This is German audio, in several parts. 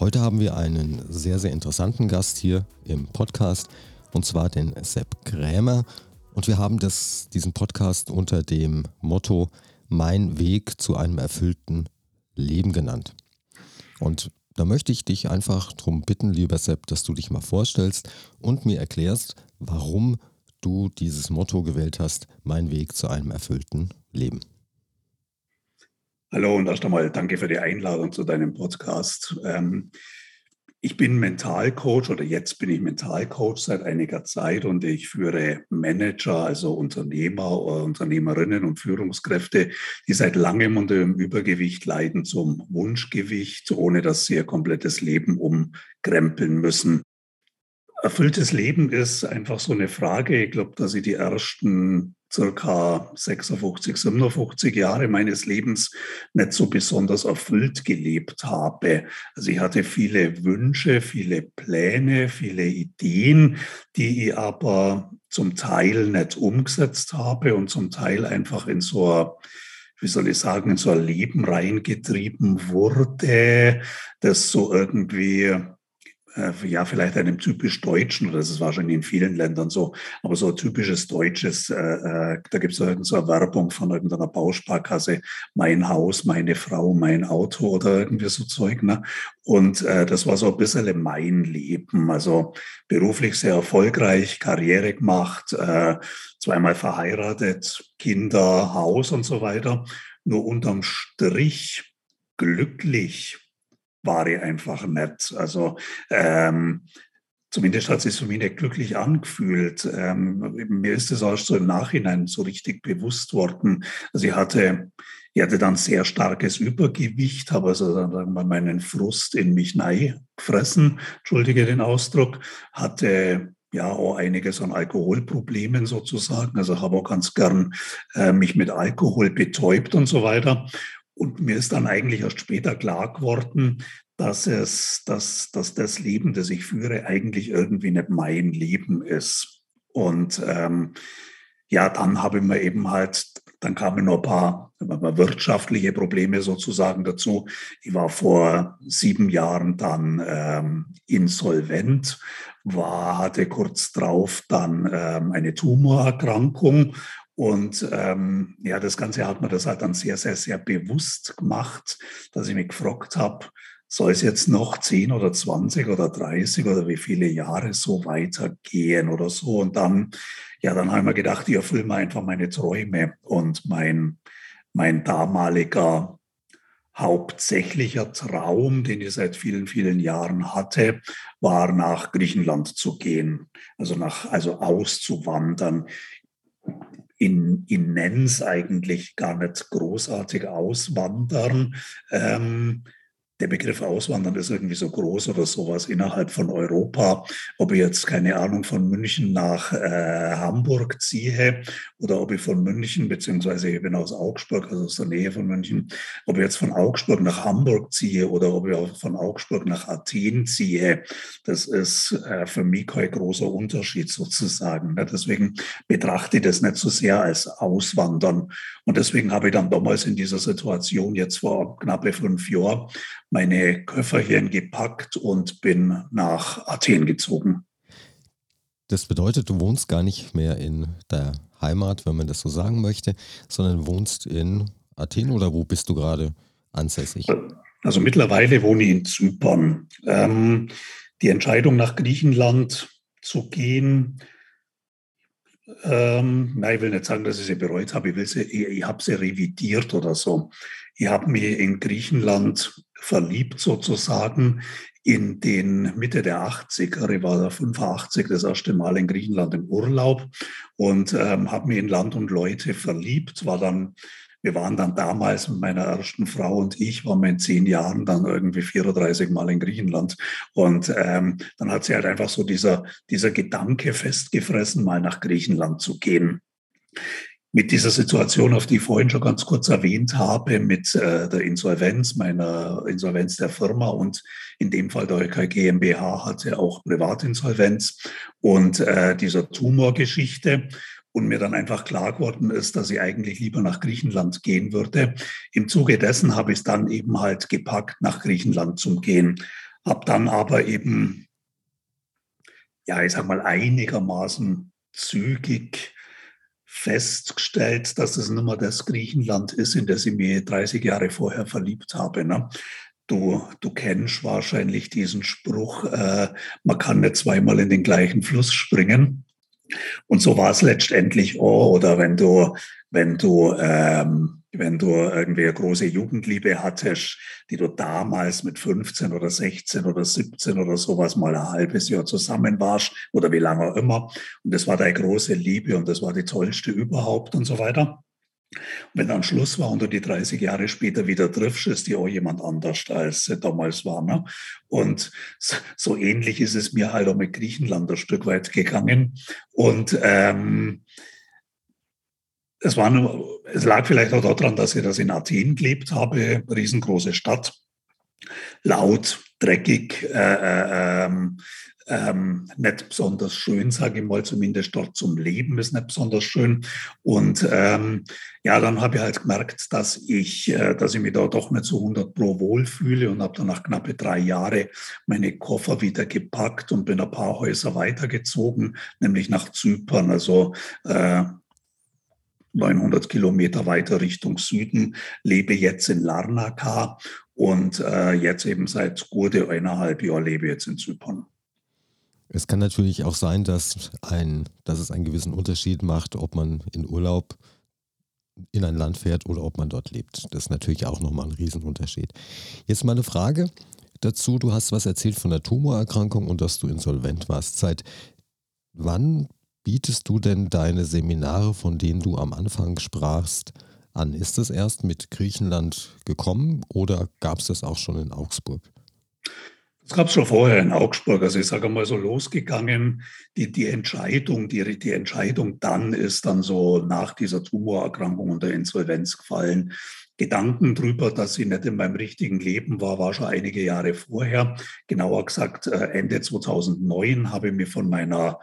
Heute haben wir einen sehr, sehr interessanten Gast hier im Podcast und zwar den Sepp Krämer. Und wir haben das, diesen Podcast unter dem Motto Mein Weg zu einem erfüllten Leben genannt. Und da möchte ich dich einfach darum bitten, lieber Sepp, dass du dich mal vorstellst und mir erklärst, warum du dieses Motto gewählt hast, Mein Weg zu einem erfüllten Leben. Hallo und erst einmal danke für die Einladung zu deinem Podcast. Ähm, ich bin Mentalcoach oder jetzt bin ich Mentalcoach seit einiger Zeit und ich führe Manager, also Unternehmer oder Unternehmerinnen und Führungskräfte, die seit langem unter dem Übergewicht leiden, zum Wunschgewicht, ohne dass sie ihr komplettes Leben umkrempeln müssen. Erfülltes Leben ist einfach so eine Frage. Ich glaube, dass ich die ersten circa 56, 57 Jahre meines Lebens nicht so besonders erfüllt gelebt habe. Also ich hatte viele Wünsche, viele Pläne, viele Ideen, die ich aber zum Teil nicht umgesetzt habe und zum Teil einfach in so ein wie soll ich sagen, in so ein Leben reingetrieben wurde, das so irgendwie ja, vielleicht einem typisch Deutschen, oder das ist wahrscheinlich in vielen Ländern so, aber so typisches Deutsches, äh, äh da gibt es so eine Werbung von irgendeiner Bausparkasse, mein Haus, meine Frau, mein Auto oder irgendwie so Zeug. Ne? Und äh, das war so ein bisschen mein Leben. Also beruflich sehr erfolgreich, Karriere gemacht, äh, zweimal verheiratet, Kinder, Haus und so weiter. Nur unterm Strich glücklich war ich einfach nicht. Also ähm, zumindest hat es sich für mich nicht glücklich angefühlt. Ähm, mir ist es auch so im Nachhinein so richtig bewusst worden. Also ich hatte, ich hatte dann sehr starkes Übergewicht, habe also dann mal meinen Frust in mich gefressen, entschuldige den Ausdruck, hatte ja auch einiges an Alkoholproblemen sozusagen. Also habe auch ganz gern äh, mich mit Alkohol betäubt und so weiter. Und mir ist dann eigentlich erst später klar geworden, dass es, dass, dass das Leben, das ich führe, eigentlich irgendwie nicht mein Leben ist. Und ähm, ja, dann habe ich mir eben halt, dann kamen noch ein paar, wirtschaftliche Probleme sozusagen dazu. Ich war vor sieben Jahren dann ähm, insolvent, war, hatte kurz drauf dann ähm, eine Tumorerkrankung und ähm, ja, das Ganze hat mir das halt dann sehr, sehr, sehr bewusst gemacht, dass ich mich gefragt habe, soll es jetzt noch 10 oder 20 oder 30 oder wie viele Jahre so weitergehen oder so. Und dann, ja, dann habe ich mir gedacht, ich erfülle mir einfach meine Träume. Und mein, mein damaliger hauptsächlicher Traum, den ich seit vielen, vielen Jahren hatte, war nach Griechenland zu gehen, also nach, also auszuwandern in, in Nens eigentlich gar nicht großartig auswandern. Ähm, der Begriff Auswandern ist irgendwie so groß oder sowas innerhalb von Europa. Ob ich jetzt keine Ahnung von München nach äh, Hamburg ziehe oder ob ich von München, beziehungsweise ich bin aus Augsburg, also aus der Nähe von München, ob ich jetzt von Augsburg nach Hamburg ziehe oder ob ich auch von Augsburg nach Athen ziehe, das ist äh, für mich kein großer Unterschied sozusagen. Ne? Deswegen betrachte ich das nicht so sehr als Auswandern. Und deswegen habe ich dann damals in dieser Situation jetzt vor knappe fünf Jahren meine Köfferchen gepackt und bin nach Athen gezogen. Das bedeutet, du wohnst gar nicht mehr in der Heimat, wenn man das so sagen möchte, sondern wohnst in Athen oder wo bist du gerade ansässig? Also mittlerweile wohne ich in Zypern. Ähm, die Entscheidung nach Griechenland zu gehen, ähm, nein, ich will nicht sagen, dass ich sie bereut habe. Ich, sie, ich, ich habe sie revidiert oder so. Ich habe mich in Griechenland verliebt sozusagen in den Mitte der 80er. Ich war da 85 das erste Mal in Griechenland im Urlaub und ähm, habe mich in Land und Leute verliebt, war dann wir waren dann damals mit meiner ersten Frau und ich, waren wir in zehn Jahren dann irgendwie 34 Mal in Griechenland. Und ähm, dann hat sie halt einfach so dieser, dieser Gedanke festgefressen, mal nach Griechenland zu gehen mit dieser Situation, auf die ich vorhin schon ganz kurz erwähnt habe, mit äh, der Insolvenz, meiner Insolvenz der Firma und in dem Fall der EK GmbH hatte auch Privatinsolvenz und äh, dieser Tumorgeschichte und mir dann einfach klar geworden ist, dass ich eigentlich lieber nach Griechenland gehen würde. Im Zuge dessen habe ich es dann eben halt gepackt, nach Griechenland zu gehen. Habe dann aber eben, ja, ich sag mal, einigermaßen zügig festgestellt, dass es nicht mehr das Griechenland ist, in das ich mich 30 Jahre vorher verliebt habe. Ne? Du, du kennst wahrscheinlich diesen Spruch, äh, man kann nicht zweimal in den gleichen Fluss springen. Und so war es letztendlich auch. Oder wenn du, wenn du ähm, wenn du irgendwie eine große Jugendliebe hattest, die du damals mit 15 oder 16 oder 17 oder sowas mal ein halbes Jahr zusammen warst oder wie lange auch immer. Und das war deine große Liebe und das war die tollste überhaupt und so weiter. Und wenn dann Schluss war und du die 30 Jahre später wieder triffst, ist die auch jemand anders, als sie damals war. Ne? Und so ähnlich ist es mir halt auch mit Griechenland ein Stück weit gegangen. Und ähm, es, war nur, es lag vielleicht auch daran, dass ich das in Athen gelebt habe, riesengroße Stadt, laut, dreckig, äh, äh, ähm, ähm, nicht besonders schön, sage ich mal, zumindest dort zum Leben ist nicht besonders schön. Und ähm, ja, dann habe ich halt gemerkt, dass ich, äh, dass ich mich da doch nicht so 100 pro wohl fühle und habe dann nach knappe drei Jahren meine Koffer wieder gepackt und bin ein paar Häuser weitergezogen, nämlich nach Zypern. Also äh, 900 Kilometer weiter Richtung Süden, lebe jetzt in Larnaca und äh, jetzt eben seit gute eineinhalb Jahren lebe jetzt in Zypern. Es kann natürlich auch sein, dass, ein, dass es einen gewissen Unterschied macht, ob man in Urlaub in ein Land fährt oder ob man dort lebt. Das ist natürlich auch nochmal ein Riesenunterschied. Jetzt mal eine Frage dazu. Du hast was erzählt von der Tumorerkrankung und dass du insolvent warst. Seit wann bietest du denn deine Seminare, von denen du am Anfang sprachst, an? Ist es erst mit Griechenland gekommen oder gab es das auch schon in Augsburg? Das gab es schon vorher in Augsburg. Also ich sage mal so losgegangen, die, die Entscheidung, die, die Entscheidung dann ist dann so nach dieser Tumorerkrankung und der Insolvenz gefallen. Gedanken drüber, dass sie nicht in meinem richtigen Leben war, war schon einige Jahre vorher. Genauer gesagt, äh, Ende 2009 habe ich mir von meiner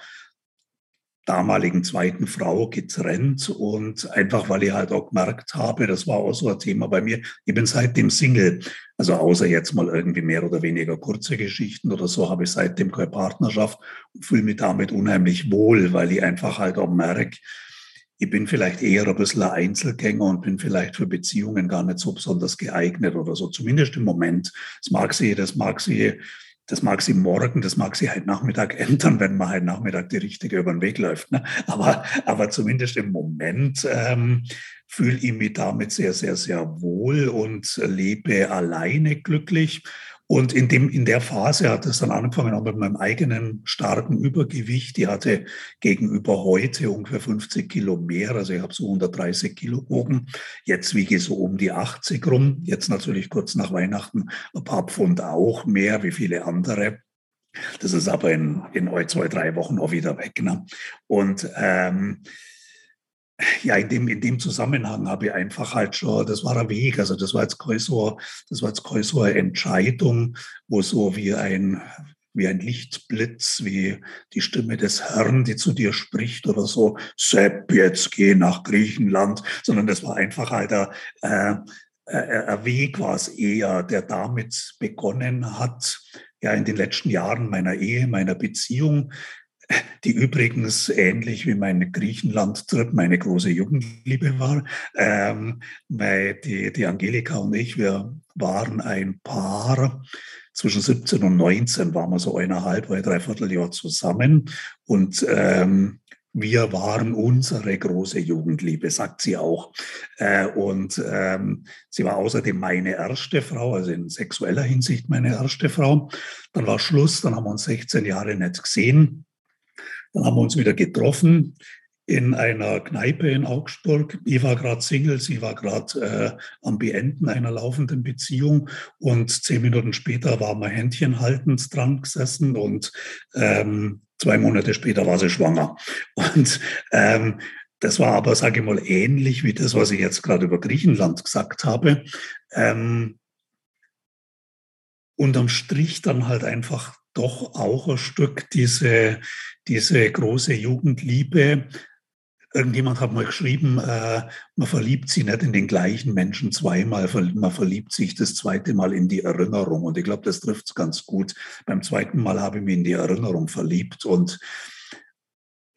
damaligen zweiten Frau getrennt und einfach, weil ich halt auch gemerkt habe, das war auch so ein Thema bei mir, ich bin seitdem Single. Also außer jetzt mal irgendwie mehr oder weniger kurze Geschichten oder so, habe ich seitdem keine Partnerschaft und fühle mich damit unheimlich wohl, weil ich einfach halt auch merke, ich bin vielleicht eher ein bisschen ein Einzelgänger und bin vielleicht für Beziehungen gar nicht so besonders geeignet oder so. Zumindest im Moment. Das mag sie, das mag sie das mag sie morgen, das mag sie halt Nachmittag ändern, wenn man halt Nachmittag die richtige über den Weg läuft. Ne? Aber, aber zumindest im Moment ähm, fühle ich mich damit sehr, sehr, sehr wohl und lebe alleine glücklich und in, dem, in der Phase hat es dann angefangen, auch mit meinem eigenen starken Übergewicht. Ich hatte gegenüber heute ungefähr 50 Kilo mehr, also ich habe so 130 Kilo gewogen. Jetzt wiege ich so um die 80 rum. Jetzt natürlich kurz nach Weihnachten ein paar Pfund auch mehr wie viele andere. Das ist aber in, in zwei, drei Wochen auch wieder weg. Ne? Und ähm, ja, in dem, in dem Zusammenhang habe ich einfach halt schon, das war ein Weg, also das war jetzt so, das war jetzt eine Entscheidung, wo so wie ein, wie ein Lichtblitz, wie die Stimme des Herrn, die zu dir spricht oder so, Sepp, jetzt geh nach Griechenland, sondern das war einfach halt ein, äh, äh ein Weg war es eher, der damit begonnen hat, ja, in den letzten Jahren meiner Ehe, meiner Beziehung, die übrigens ähnlich wie mein Griechenland-Trip meine große Jugendliebe war. Ähm, weil die, die Angelika und ich, wir waren ein Paar. Zwischen 17 und 19 waren wir so eineinhalb oder dreiviertel Jahr zusammen. Und ähm, wir waren unsere große Jugendliebe, sagt sie auch. Äh, und ähm, sie war außerdem meine erste Frau, also in sexueller Hinsicht meine erste Frau. Dann war Schluss, dann haben wir uns 16 Jahre nicht gesehen. Dann haben wir uns wieder getroffen. in einer Kneipe in Augsburg. Ich war gerade Single, sie war gerade äh, am Beenden einer laufenden Beziehung und zehn Minuten später war man Händchen haltend dran gesessen und ähm, zwei Monate später war sie schwanger. Und ähm, das war aber, sage ich mal, ähnlich wie das, was ich jetzt gerade über Griechenland gesagt habe. Ähm, unterm Strich dann halt einfach doch auch ein Stück diese, diese große Jugendliebe. Irgendjemand hat mal geschrieben, äh, man verliebt sich nicht in den gleichen Menschen zweimal, man verliebt sich das zweite Mal in die Erinnerung. Und ich glaube, das trifft es ganz gut. Beim zweiten Mal habe ich mich in die Erinnerung verliebt und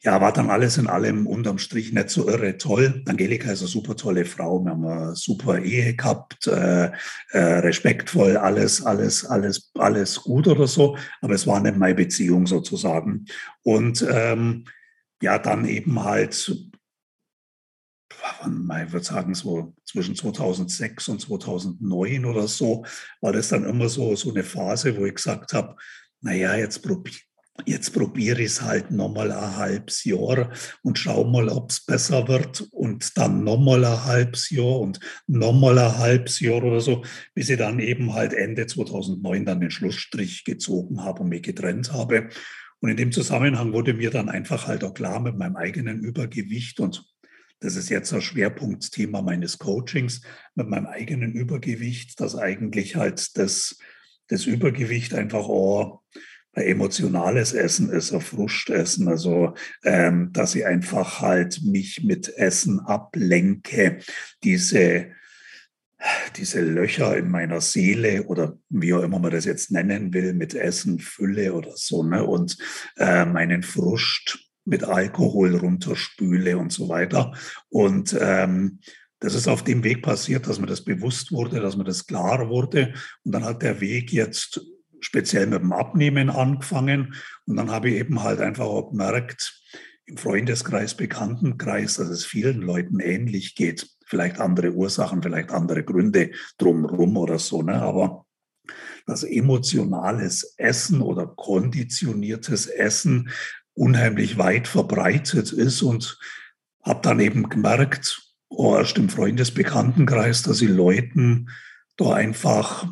ja, war dann alles in allem unterm Strich nicht so irre toll. Angelika ist eine super tolle Frau. Wir haben eine super Ehe gehabt, äh, äh, respektvoll, alles, alles, alles, alles gut oder so. Aber es war nicht meine Beziehung sozusagen. Und ähm, ja, dann eben halt, ich würde sagen, so zwischen 2006 und 2009 oder so, war das dann immer so, so eine Phase, wo ich gesagt habe, naja, jetzt probiere Jetzt probiere ich es halt nochmal ein halbes Jahr und schau mal, ob es besser wird und dann nochmal ein halbes Jahr und nochmal ein halbes Jahr oder so, bis ich dann eben halt Ende 2009 dann den Schlussstrich gezogen habe und mich getrennt habe. Und in dem Zusammenhang wurde mir dann einfach halt auch klar mit meinem eigenen Übergewicht und das ist jetzt ein Schwerpunktthema meines Coachings, mit meinem eigenen Übergewicht, dass eigentlich halt das, das Übergewicht einfach auch emotionales Essen ist, ein Frustessen, also ähm, dass ich einfach halt mich mit Essen ablenke, diese diese Löcher in meiner Seele oder wie auch immer man das jetzt nennen will, mit Essen fülle oder so, ne? und äh, meinen Frust mit Alkohol runterspüle und so weiter. Und ähm, das ist auf dem Weg passiert, dass mir das bewusst wurde, dass mir das klar wurde. Und dann hat der Weg jetzt speziell mit dem Abnehmen angefangen. Und dann habe ich eben halt einfach auch gemerkt, im Freundeskreis, Bekanntenkreis, dass es vielen Leuten ähnlich geht. Vielleicht andere Ursachen, vielleicht andere Gründe drumherum oder so. Ne? Aber dass emotionales Essen oder konditioniertes Essen unheimlich weit verbreitet ist und habe dann eben gemerkt, oh, erst im Freundesbekanntenkreis, dass ich Leuten da einfach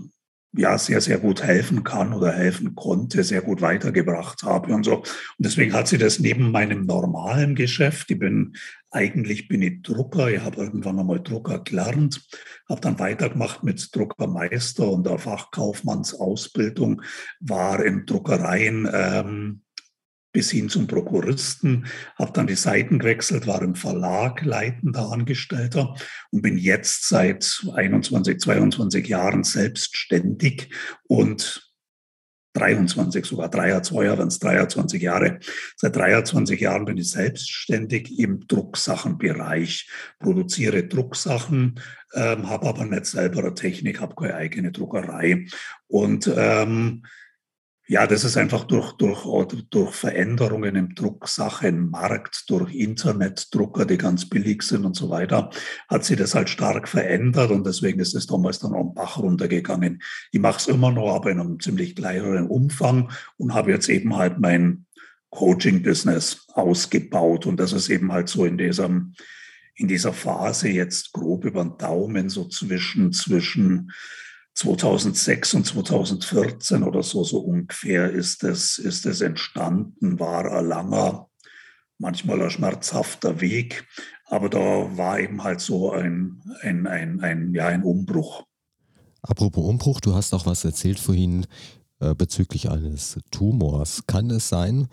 ja sehr, sehr gut helfen kann oder helfen konnte, sehr gut weitergebracht habe und so. Und deswegen hat sie das neben meinem normalen Geschäft, ich bin eigentlich bin ich Drucker, ich habe irgendwann einmal Drucker gelernt, habe dann weitergemacht mit Druckermeister und der Fachkaufmannsausbildung, war in Druckereien ähm, bis hin zum Prokuristen, habe dann die Seiten gewechselt, war im Verlag leitender Angestellter und bin jetzt seit 21, 22 Jahren selbstständig und 23, sogar 23, wenn es 23 Jahre. Seit 23 Jahren bin ich selbstständig im Drucksachenbereich, produziere Drucksachen, ähm, habe aber nicht selber eine Technik, habe keine eigene Druckerei und ähm, ja, das ist einfach durch, durch, durch Veränderungen im Drucksachenmarkt, durch Internetdrucker, die ganz billig sind und so weiter, hat sich das halt stark verändert und deswegen ist es damals dann am Bach runtergegangen. Ich mache es immer noch, aber in einem ziemlich kleineren Umfang und habe jetzt eben halt mein Coaching-Business ausgebaut und das ist eben halt so in diesem, in dieser Phase jetzt grob über den Daumen so zwischen, zwischen 2006 und 2014 oder so, so ungefähr ist es, ist es entstanden, war ein langer, manchmal ein schmerzhafter Weg, aber da war eben halt so ein, ein, ein, ein, ja, ein Umbruch. Apropos Umbruch, du hast auch was erzählt vorhin äh, bezüglich eines Tumors. Kann es sein,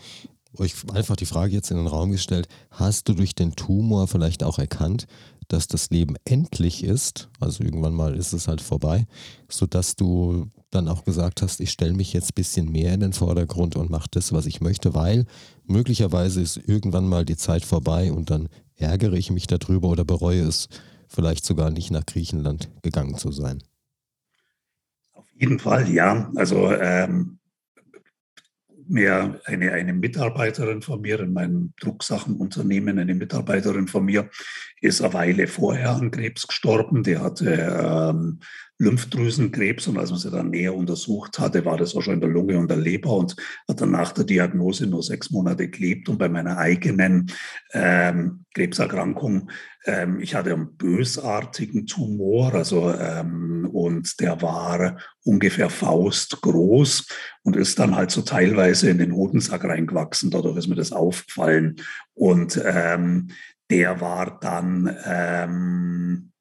euch einfach die Frage jetzt in den Raum gestellt, hast du durch den Tumor vielleicht auch erkannt, dass das Leben endlich ist, also irgendwann mal ist es halt vorbei, sodass du dann auch gesagt hast, ich stelle mich jetzt ein bisschen mehr in den Vordergrund und mache das, was ich möchte, weil möglicherweise ist irgendwann mal die Zeit vorbei und dann ärgere ich mich darüber oder bereue es, vielleicht sogar nicht nach Griechenland gegangen zu sein. Auf jeden Fall, ja. Also ähm, mir eine, eine Mitarbeiterin von mir in meinem Drucksachenunternehmen, eine Mitarbeiterin von mir, ist eine Weile vorher an Krebs gestorben. Die hatte ähm, Lymphdrüsenkrebs und als man sie dann näher untersucht hatte, war das auch schon in der Lunge und der Leber und hat dann nach der Diagnose nur sechs Monate gelebt. Und bei meiner eigenen ähm, Krebserkrankung, ähm, ich hatte einen bösartigen Tumor, also ähm, und der war ungefähr faustgroß und ist dann halt so teilweise in den Hodensack reingewachsen. Dadurch ist mir das aufgefallen und ähm, der war dann ähm,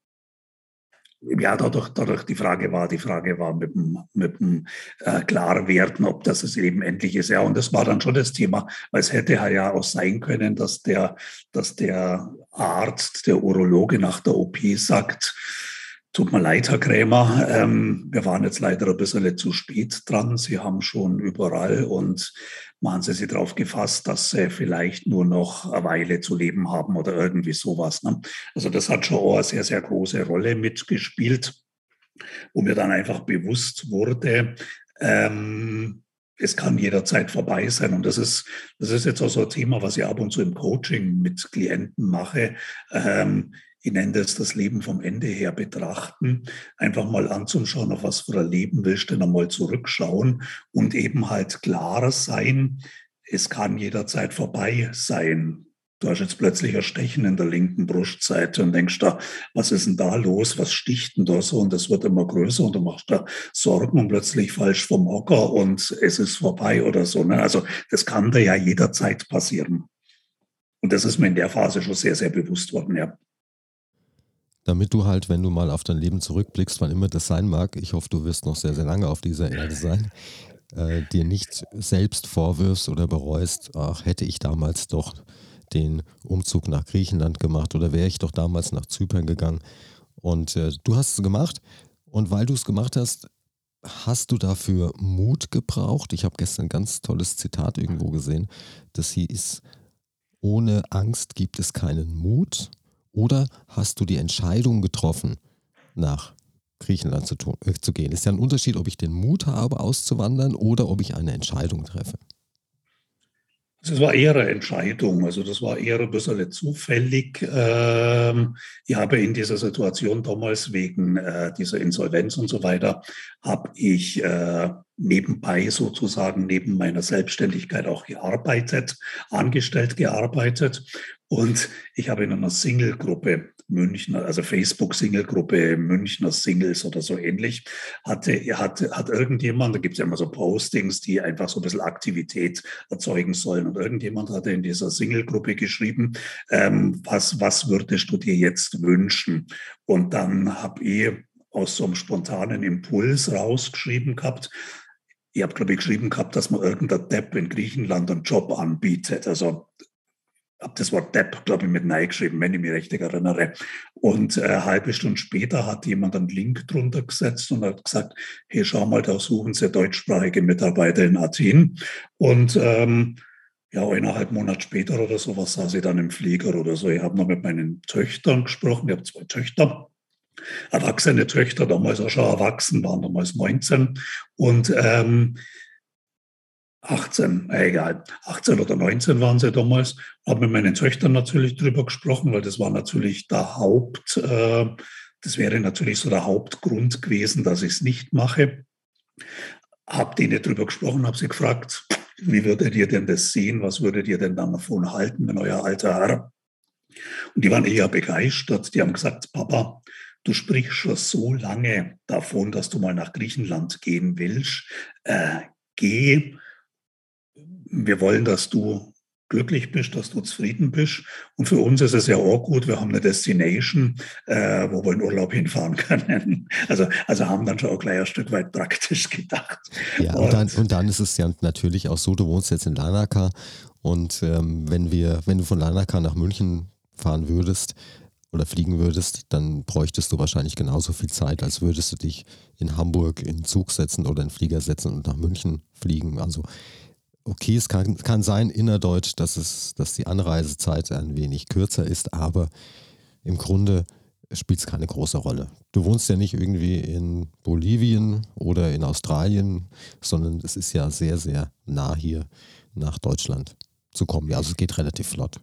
ja, dadurch, dadurch die Frage war, die Frage war mit dem, mit dem äh, Klarwerden, ob das es eben endlich ist. Ja, und das war dann schon das Thema, weil es hätte ja auch sein können, dass der, dass der Arzt, der Urologe nach der OP sagt, Tut mir leid, Herr Krämer. Ähm, wir waren jetzt leider ein bisschen zu spät dran. Sie haben schon überall und machen Sie sich darauf gefasst, dass Sie vielleicht nur noch eine Weile zu leben haben oder irgendwie sowas. Ne? Also das hat schon auch eine sehr, sehr große Rolle mitgespielt, wo mir dann einfach bewusst wurde, ähm, es kann jederzeit vorbei sein. Und das ist, das ist jetzt auch so ein Thema, was ich ab und zu im Coaching mit Klienten mache. Ähm, ich nenne das das Leben vom Ende her betrachten, einfach mal anzuschauen, auf was für ein Leben willst du denn einmal zurückschauen und eben halt klarer sein, es kann jederzeit vorbei sein. Du hast jetzt plötzlich ein Stechen in der linken Brustseite und denkst da, was ist denn da los? Was sticht denn da so? Und das wird immer größer und du machst da Sorgen und plötzlich falsch vom Hocker und es ist vorbei oder so. Ne? Also das kann dir ja jederzeit passieren. Und das ist mir in der Phase schon sehr, sehr bewusst worden, ja damit du halt, wenn du mal auf dein Leben zurückblickst, wann immer das sein mag, ich hoffe, du wirst noch sehr, sehr lange auf dieser Erde sein, äh, dir nicht selbst vorwirfst oder bereust, ach, hätte ich damals doch den Umzug nach Griechenland gemacht oder wäre ich doch damals nach Zypern gegangen. Und äh, du hast es gemacht und weil du es gemacht hast, hast du dafür Mut gebraucht? Ich habe gestern ein ganz tolles Zitat irgendwo gesehen, das hieß, ohne Angst gibt es keinen Mut oder hast du die Entscheidung getroffen, nach Griechenland zu, tun, äh, zu gehen? Ist ja ein Unterschied, ob ich den Mut habe, auszuwandern oder ob ich eine Entscheidung treffe. Das war eher eine Entscheidung, also das war eher ein bisschen zufällig. Ähm, ich habe in dieser Situation damals wegen äh, dieser Insolvenz und so weiter, habe ich äh, nebenbei sozusagen neben meiner Selbstständigkeit auch gearbeitet, angestellt gearbeitet. Und ich habe in einer Single-Gruppe Münchner, also Facebook-Single-Gruppe Münchner Singles oder so ähnlich, hatte, hat, hat irgendjemand, da gibt es ja immer so Postings, die einfach so ein bisschen Aktivität erzeugen sollen. Und irgendjemand hatte in dieser Single-Gruppe geschrieben, ähm, was, was würdest du dir jetzt wünschen? Und dann habe ich aus so einem spontanen Impuls rausgeschrieben gehabt, ich habe, glaube ich, geschrieben gehabt, dass man irgendein Depp in Griechenland einen Job anbietet. Also habe das Wort Depp, glaube ich, mit Nein geschrieben, wenn ich mich richtig erinnere. Und äh, eine halbe Stunde später hat jemand einen Link drunter gesetzt und hat gesagt, hey, schau mal, da suchen Sie deutschsprachige Mitarbeiter in Athen. Und ähm, ja, eineinhalb Monate später oder sowas saß ich dann im Flieger oder so. Ich habe noch mit meinen Töchtern gesprochen. Ich habe zwei Töchter erwachsene Töchter, damals auch schon erwachsen, waren damals 19. Und ähm, 18, egal, 18 oder 19 waren sie damals, habe mit meinen Töchtern natürlich drüber gesprochen, weil das war natürlich der Haupt, äh, das wäre natürlich so der Hauptgrund gewesen, dass ich es nicht mache. Habe denen drüber gesprochen, habe sie gefragt, wie würdet ihr denn das sehen? Was würdet ihr denn davon halten, wenn euer alter Herr? Und die waren eher begeistert. Die haben gesagt, Papa, du sprichst schon so lange davon, dass du mal nach Griechenland gehen willst. Äh, geh, wir wollen, dass du glücklich bist, dass du zufrieden bist. Und für uns ist es ja auch gut, wir haben eine Destination, äh, wo wir in Urlaub hinfahren können. Also, also haben dann schon auch gleich ein Stück weit praktisch gedacht. Ja, und dann, und dann ist es ja natürlich auch so, du wohnst jetzt in Lanaka und ähm, wenn wir, wenn du von Lanaka nach München fahren würdest, oder fliegen würdest, dann bräuchtest du wahrscheinlich genauso viel Zeit, als würdest du dich in Hamburg in Zug setzen oder in Flieger setzen und nach München fliegen. Also okay, es kann, kann sein innerdeutsch, dass, es, dass die Anreisezeit ein wenig kürzer ist, aber im Grunde spielt es keine große Rolle. Du wohnst ja nicht irgendwie in Bolivien oder in Australien, sondern es ist ja sehr, sehr nah hier nach Deutschland zu kommen. Ja, also es geht relativ flott.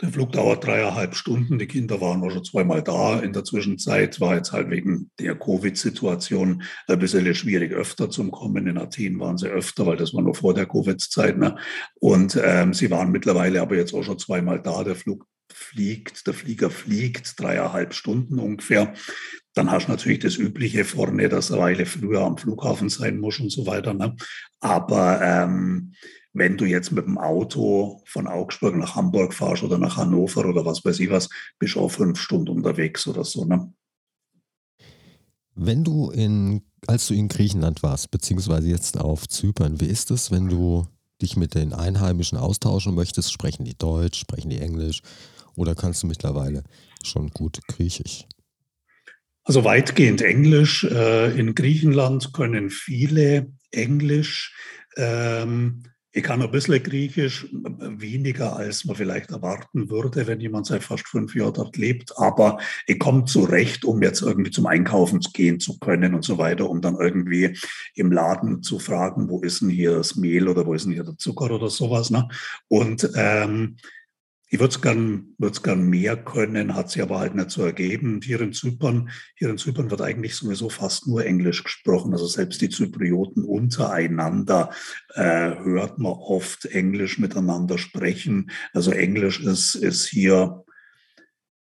Der Flug dauert dreieinhalb Stunden. Die Kinder waren auch schon zweimal da. In der Zwischenzeit war jetzt halt wegen der Covid-Situation ein bisschen schwierig, öfter zu kommen. In Athen waren sie öfter, weil das war noch vor der Covid-Zeit. Ne? Und ähm, sie waren mittlerweile aber jetzt auch schon zweimal da. Der Flug fliegt, der Flieger fliegt, dreieinhalb Stunden ungefähr. Dann hast du natürlich das Übliche vorne, dass eine Weile früher am Flughafen sein muss und so weiter. Ne? Aber ähm, wenn du jetzt mit dem Auto von Augsburg nach Hamburg fahrst oder nach Hannover oder was weiß ich was, bist du auch fünf Stunden unterwegs oder so. Ne? Wenn du in, als du in Griechenland warst, beziehungsweise jetzt auf Zypern, wie ist es, wenn du dich mit den Einheimischen austauschen möchtest? Sprechen die Deutsch, sprechen die Englisch oder kannst du mittlerweile schon gut Griechisch? Also weitgehend Englisch. Äh, in Griechenland können viele Englisch. Ähm, ich kann ein bisschen Griechisch, weniger als man vielleicht erwarten würde, wenn jemand seit fast fünf Jahren dort lebt. Aber ich komme zurecht, um jetzt irgendwie zum Einkaufen gehen zu können und so weiter, um dann irgendwie im Laden zu fragen, wo ist denn hier das Mehl oder wo ist denn hier der Zucker oder sowas. Ne? Und ähm, ich würde es gern, gern mehr können, hat sich aber halt nicht so ergeben. Hier in Zypern, hier in Zypern wird eigentlich sowieso fast nur Englisch gesprochen. Also selbst die Zyprioten untereinander äh, hört man oft Englisch miteinander sprechen. Also Englisch ist, ist hier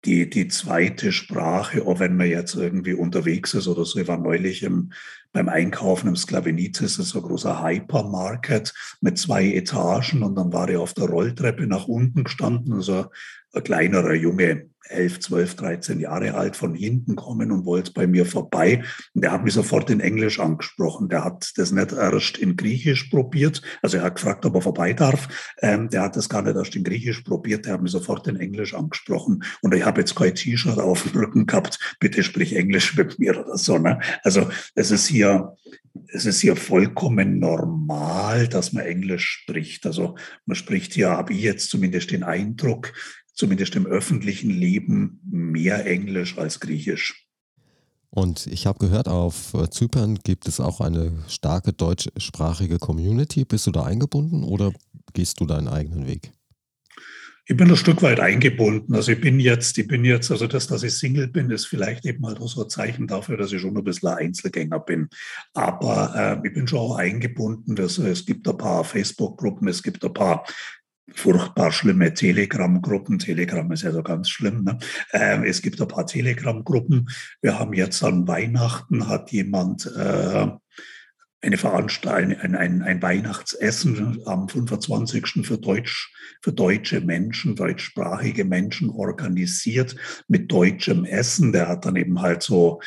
die, die zweite Sprache, auch wenn man jetzt irgendwie unterwegs ist oder so. Ich war neulich im, beim Einkaufen im Sklavenitis, das ist so ein großer Hypermarket mit zwei Etagen und dann war ich auf der Rolltreppe nach unten gestanden, also ein kleinerer Junge, 11, 12, 13 Jahre alt, von hinten kommen und wollte bei mir vorbei. Und der hat mich sofort in Englisch angesprochen. Der hat das nicht erst in Griechisch probiert. Also er hat gefragt, ob er vorbei darf. Ähm, der hat das gar nicht erst in Griechisch probiert. Der hat mich sofort in Englisch angesprochen. Und ich habe jetzt kein T-Shirt auf dem Rücken gehabt. Bitte sprich Englisch mit mir oder so. Ne? Also es ist hier es ist hier vollkommen normal, dass man Englisch spricht. Also man spricht hier, habe ich jetzt zumindest den Eindruck, zumindest im öffentlichen Leben, mehr Englisch als Griechisch. Und ich habe gehört, auf äh, Zypern gibt es auch eine starke deutschsprachige Community. Bist du da eingebunden oder gehst du deinen eigenen Weg? Ich bin ein Stück weit eingebunden. Also ich bin jetzt, ich bin jetzt, also das, dass ich Single bin, ist vielleicht eben mal so ein Zeichen dafür, dass ich schon ein bisschen Einzelgänger bin. Aber äh, ich bin schon auch eingebunden. Das, es gibt ein paar Facebook-Gruppen, es gibt ein paar furchtbar schlimme Telegram-Gruppen. Telegram ist ja so ganz schlimm. Ne? Ähm, es gibt ein paar Telegram-Gruppen. Wir haben jetzt an Weihnachten hat jemand äh, eine Veranstaltung, ein, ein, ein Weihnachtsessen am 25. für Deutsch, für deutsche Menschen, deutschsprachige Menschen organisiert mit deutschem Essen. Der hat dann eben halt so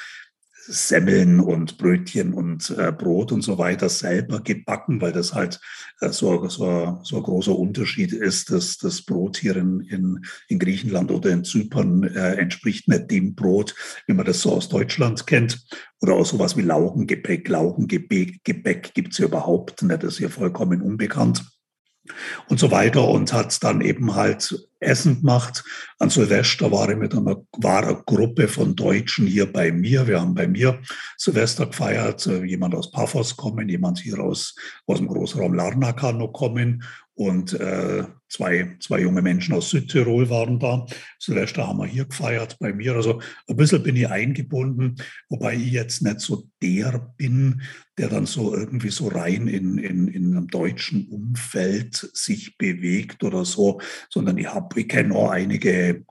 Semmeln und Brötchen und äh, Brot und so weiter selber gebacken, weil das halt äh, so, so, so ein großer Unterschied ist, dass das Brot hier in, in, in Griechenland oder in Zypern äh, entspricht nicht dem Brot, wie man das so aus Deutschland kennt. Oder auch sowas wie Laugengebäck. Laugengebäck Gebäck gibt es ja überhaupt nicht, das ist ja vollkommen unbekannt und so weiter und hat dann eben halt Essen gemacht. An Silvester war ich mit einer, war eine Gruppe von Deutschen hier bei mir. Wir haben bei mir Silvester gefeiert. Jemand aus Paphos kommen, jemand hier aus, aus dem Großraum Larnaca noch kommen und äh, zwei, zwei junge Menschen aus Südtirol waren da. Silvester haben wir hier gefeiert bei mir. Also ein bisschen bin ich eingebunden, wobei ich jetzt nicht so der bin, der dann so irgendwie so rein in, in, in einem deutschen Umfeld sich bewegt oder so, sondern ich, hab, ich kenne auch einige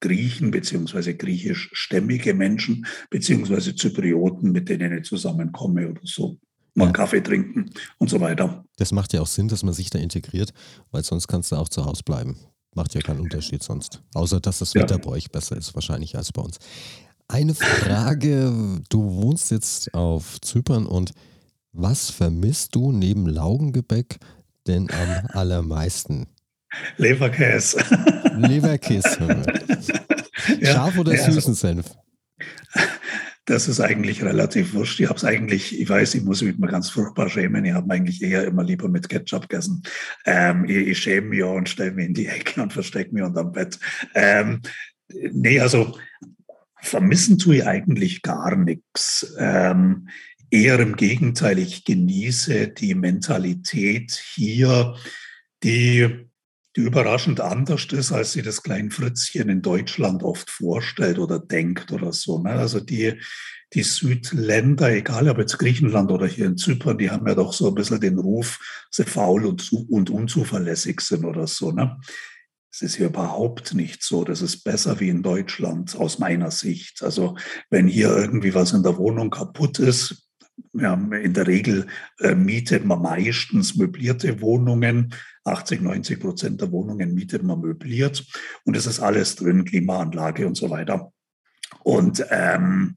Griechen beziehungsweise griechischstämmige Menschen beziehungsweise Zyprioten, mit denen ich zusammenkomme oder so mal ja. Kaffee trinken und so weiter. Das macht ja auch Sinn, dass man sich da integriert, weil sonst kannst du auch zu Hause bleiben. Macht ja keinen Unterschied sonst. Außer, dass das Wetter ja. bei euch besser ist, wahrscheinlich als bei uns. Eine Frage, du wohnst jetzt auf Zypern und was vermisst du neben Laugengebäck denn am allermeisten? Leberkäse. Leberkäse. Scharf oder ja, süßen Senf? Das ist eigentlich relativ wurscht. Ich habe es eigentlich, ich weiß, ich muss mich mal ganz furchtbar schämen. Ich habe eigentlich eher immer lieber mit Ketchup gegessen. Ähm, ich, ich, schäme mich und stelle mich in die Ecke und verstecke mich unterm Bett. Ähm, Nee, also vermissen tue ich eigentlich gar nichts. Ähm, eher im Gegenteil, ich genieße die Mentalität hier, die, die überraschend anders ist, als sie das kleine Fritzchen in Deutschland oft vorstellt oder denkt oder so. Ne? Also die, die Südländer, egal ob jetzt Griechenland oder hier in Zypern, die haben ja doch so ein bisschen den Ruf, sie faul und, und unzuverlässig sind oder so. Ne? Es ist hier überhaupt nicht so. Das ist besser wie in Deutschland aus meiner Sicht. Also wenn hier irgendwie was in der Wohnung kaputt ist, ja, in der Regel äh, mietet man meistens möblierte Wohnungen. 80, 90 Prozent der Wohnungen mietet man möbliert. Und es ist alles drin, Klimaanlage und so weiter. Und ähm,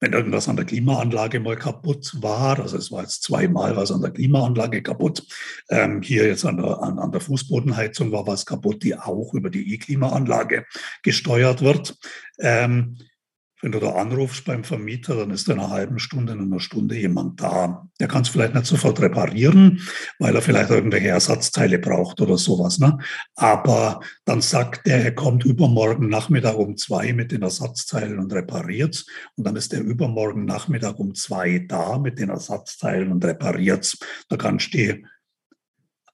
wenn irgendwas an der Klimaanlage mal kaputt war, also es war jetzt zweimal was an der Klimaanlage kaputt, ähm, hier jetzt an der, an, an der Fußbodenheizung war was kaputt, die auch über die E-Klimaanlage gesteuert wird. Ähm, wenn du da anrufst beim Vermieter, dann ist in einer halben Stunde, in einer Stunde jemand da. Der kann es vielleicht nicht sofort reparieren, weil er vielleicht irgendwelche Ersatzteile braucht oder sowas. Ne? Aber dann sagt der, er kommt übermorgen Nachmittag um zwei mit den Ersatzteilen und repariert Und dann ist der übermorgen Nachmittag um zwei da mit den Ersatzteilen und repariert Da kannst du dich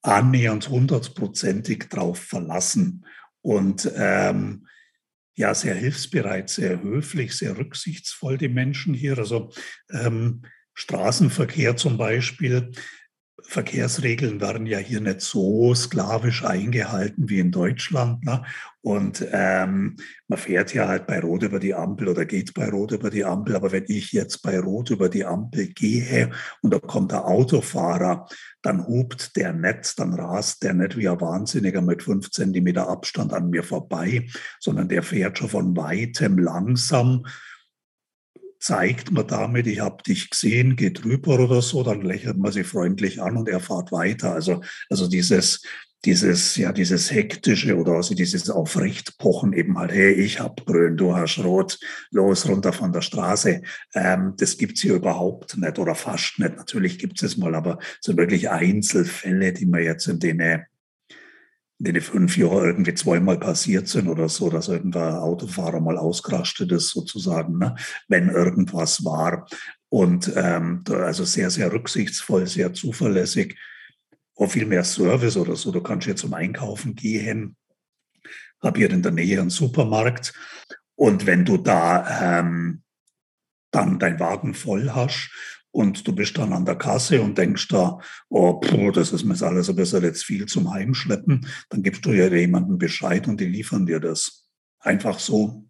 annähernd hundertprozentig drauf verlassen. Und ähm, ja sehr hilfsbereit, sehr höflich, sehr rücksichtsvoll, die Menschen hier. Also ähm, Straßenverkehr zum Beispiel Verkehrsregeln werden ja hier nicht so sklavisch eingehalten wie in Deutschland. Ne? Und ähm, man fährt ja halt bei Rot über die Ampel oder geht bei Rot über die Ampel. Aber wenn ich jetzt bei Rot über die Ampel gehe und da kommt der Autofahrer, dann hupt der nicht, dann rast der nicht wie ein Wahnsinniger mit fünf Zentimeter Abstand an mir vorbei, sondern der fährt schon von weitem langsam zeigt man damit, ich habe dich gesehen, geht rüber oder so, dann lächelt man sie freundlich an und er fährt weiter. Also, also dieses, dieses, ja, dieses hektische oder also dieses Aufrechtpochen eben halt, hey, ich hab grün, du hast rot, los, runter von der Straße. Ähm, das gibt's hier überhaupt nicht oder fast nicht. Natürlich gibt's es mal, aber so wirklich Einzelfälle, die man jetzt in den in den fünf Jahren irgendwie zweimal passiert sind oder so, dass irgendein Autofahrer mal ausgerastet ist sozusagen, ne? wenn irgendwas war. Und ähm, also sehr, sehr rücksichtsvoll, sehr zuverlässig. Auch viel mehr Service oder so. Du kannst jetzt zum Einkaufen gehen. Hab hier in der Nähe einen Supermarkt. Und wenn du da ähm, dann dein Wagen voll hast und du bist dann an der Kasse und denkst da, oh, puh, das ist mir alles ein bisschen jetzt viel zum Heimschleppen. Dann gibst du ja jemandem Bescheid und die liefern dir das. Einfach so.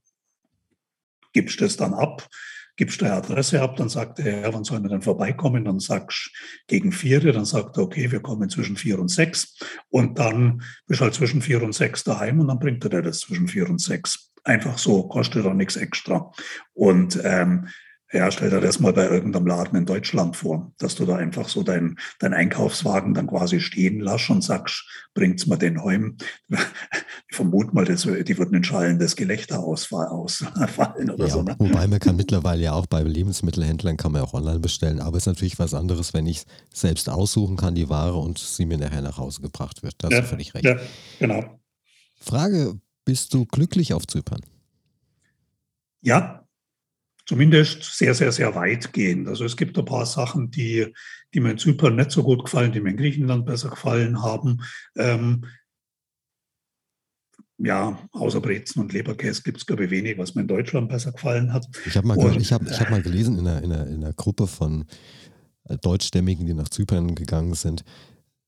Gibst es dann ab, gibst deine Adresse ab, dann sagt er, ja, wann sollen wir denn vorbeikommen? Dann sagst du gegen vier, dann sagt er, okay, wir kommen zwischen vier und sechs. Und dann bist du halt zwischen vier und sechs daheim und dann bringt er dir das zwischen vier und sechs. Einfach so, kostet auch nichts extra. Und ähm, ja, stell dir das mal bei irgendeinem Laden in Deutschland vor, dass du da einfach so deinen dein Einkaufswagen dann quasi stehen lässt und sagst, bringt's mal den heim. Ich vermute mal, das, die würden ein schallendes Gelächter ausfallen, ausfallen oder ja, so. Ne? Wobei man kann mittlerweile ja auch bei Lebensmittelhändlern kann man auch online bestellen, aber es ist natürlich was anderes, wenn ich selbst aussuchen kann, die Ware und sie mir nachher nach Hause gebracht wird. Da hast ja, du völlig recht. Ja, genau. Frage, bist du glücklich auf Zypern? Ja, zumindest sehr, sehr, sehr weitgehend. Also es gibt ein paar Sachen, die, die mir in Zypern nicht so gut gefallen, die mir in Griechenland besser gefallen haben. Ähm, ja, außer Brezen und Leberkäse gibt es, glaube ich, wenig, was mir in Deutschland besser gefallen hat. Ich habe mal, ich hab, ich hab mal gelesen in einer, in, einer, in einer Gruppe von äh, Deutschstämmigen, die nach Zypern gegangen sind,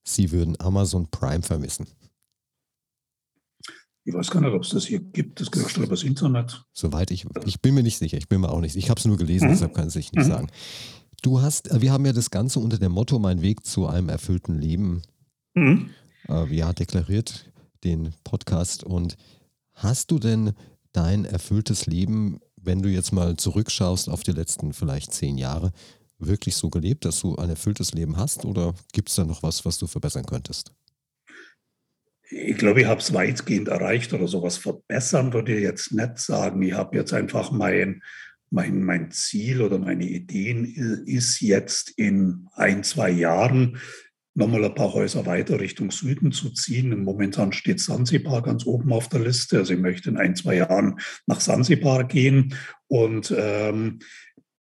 sie würden Amazon Prime vermissen. Ich weiß gar nicht, ob es das hier gibt. Das kriegst du übers Internet. Soweit ich, ich bin mir nicht sicher. Ich bin mir auch nicht. Ich habe es nur gelesen, mhm. deshalb kann ich nicht mhm. sagen. Du hast, äh, wir haben ja das Ganze unter dem Motto Mein Weg zu einem erfüllten Leben, mhm. äh, ja, deklariert, den Podcast. Und hast du denn dein erfülltes Leben, wenn du jetzt mal zurückschaust auf die letzten vielleicht zehn Jahre, wirklich so gelebt, dass du ein erfülltes Leben hast? Oder gibt es da noch was, was du verbessern könntest? Ich glaube, ich habe es weitgehend erreicht oder sowas verbessern würde ich jetzt nicht sagen. Ich habe jetzt einfach mein, mein, mein Ziel oder meine Ideen ist jetzt in ein, zwei Jahren nochmal ein paar Häuser weiter Richtung Süden zu ziehen. Momentan steht Sansibar ganz oben auf der Liste. Also ich möchte in ein, zwei Jahren nach Sansibar gehen. Und ähm,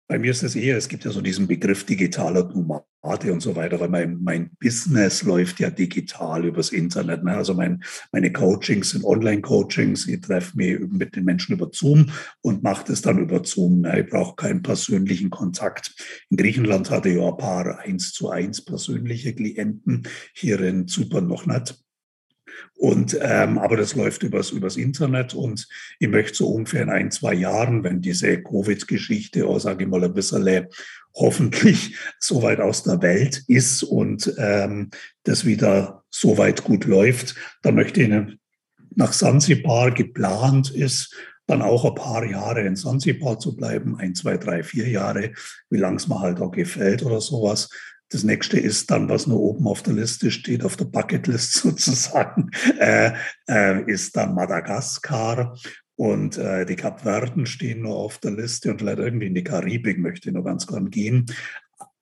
bei mir ist es eher, es gibt ja so diesen Begriff digitaler Nomade und so weiter, weil mein, mein Business läuft ja digital übers Internet. Ne? Also mein, meine Coachings sind Online-Coachings. Ich treffe mich mit den Menschen über Zoom und mache das dann über Zoom. Ne? Ich brauche keinen persönlichen Kontakt. In Griechenland hatte ich ja ein paar eins zu eins persönliche Klienten, hier in Zypern noch nicht. Und, ähm, aber das läuft übers, übers Internet und ich möchte so ungefähr in ein, zwei Jahren, wenn diese Covid-Geschichte, oh, sage ich mal, ein bisschen hoffentlich so weit aus der Welt ist und ähm, das wieder so weit gut läuft, dann möchte ich nach Sansibar geplant ist, dann auch ein paar Jahre in Sansibar zu bleiben, ein, zwei, drei, vier Jahre, wie lang es mir halt auch gefällt oder sowas. Das nächste ist dann, was nur oben auf der Liste steht, auf der Bucketlist sozusagen, äh, äh, ist dann Madagaskar. Und äh, die Kapverden stehen nur auf der Liste und vielleicht irgendwie in die Karibik möchte ich nur ganz gern gehen.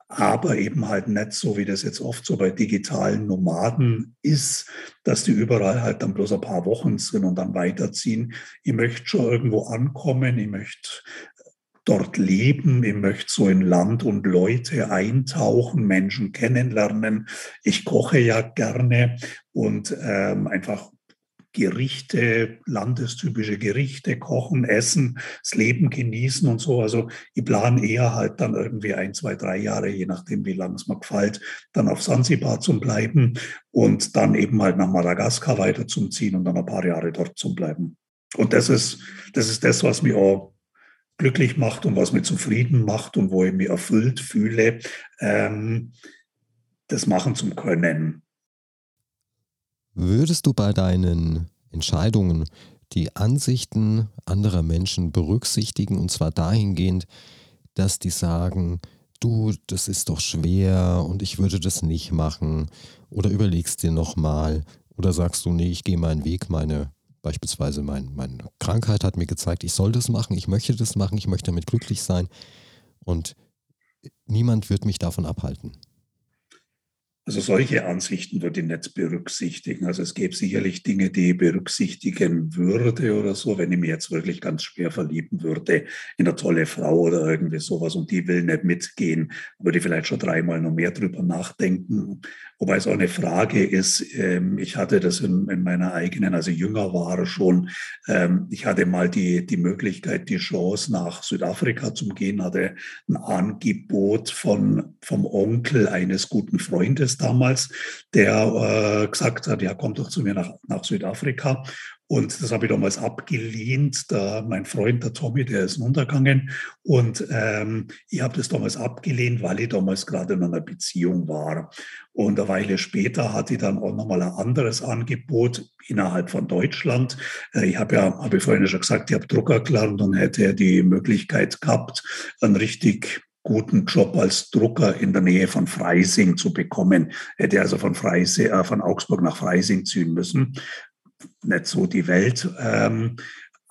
Aber eben halt nicht so, wie das jetzt oft so bei digitalen Nomaden ist, dass die überall halt dann bloß ein paar Wochen sind und dann weiterziehen. Ich möchte schon irgendwo ankommen, ich möchte dort leben. Ich möchte so in Land und Leute eintauchen, Menschen kennenlernen. Ich koche ja gerne und ähm, einfach Gerichte, landestypische Gerichte kochen, essen, das Leben genießen und so. Also ich plane eher halt dann irgendwie ein, zwei, drei Jahre, je nachdem, wie lange es mir gefällt, dann auf Sansibar zu bleiben und dann eben halt nach Madagaskar weiter zum Ziehen und dann ein paar Jahre dort zu bleiben. Und das ist, das ist das, was mir auch glücklich macht und was mich zufrieden macht und wo ich mich erfüllt fühle, ähm, das machen zu können. Würdest du bei deinen Entscheidungen die Ansichten anderer Menschen berücksichtigen und zwar dahingehend, dass die sagen, du, das ist doch schwer und ich würde das nicht machen oder überlegst dir nochmal oder sagst du, nee, ich gehe meinen Weg, meine Beispielsweise mein, meine Krankheit hat mir gezeigt, ich soll das machen, ich möchte das machen, ich möchte damit glücklich sein und niemand wird mich davon abhalten. Also solche Ansichten würde ich nicht berücksichtigen. Also es gäbe sicherlich Dinge, die ich berücksichtigen würde oder so, wenn ich mich jetzt wirklich ganz schwer verlieben würde in eine tolle Frau oder irgendwie sowas und die will nicht mitgehen, würde ich vielleicht schon dreimal noch mehr drüber nachdenken. Wobei es auch eine Frage ist, ähm, ich hatte das in, in meiner eigenen, also jünger war schon, ähm, ich hatte mal die, die Möglichkeit, die Chance nach Südafrika zu gehen, hatte ein Angebot von, vom Onkel eines guten Freundes damals, der äh, gesagt hat, ja, komm doch zu mir nach, nach Südafrika. Und das habe ich damals abgelehnt. Da mein Freund, der Tommy, der ist untergegangen. Und ähm, ich habe das damals abgelehnt, weil ich damals gerade in einer Beziehung war. Und eine Weile später hatte ich dann auch nochmal ein anderes Angebot innerhalb von Deutschland. Äh, ich habe ja, habe ich vorhin schon gesagt, ich habe Drucker gelernt und hätte die Möglichkeit gehabt, einen richtig guten Job als Drucker in der Nähe von Freising zu bekommen. Hätte also von, Freising, äh, von Augsburg nach Freising ziehen müssen. Nicht so die Welt. Ähm,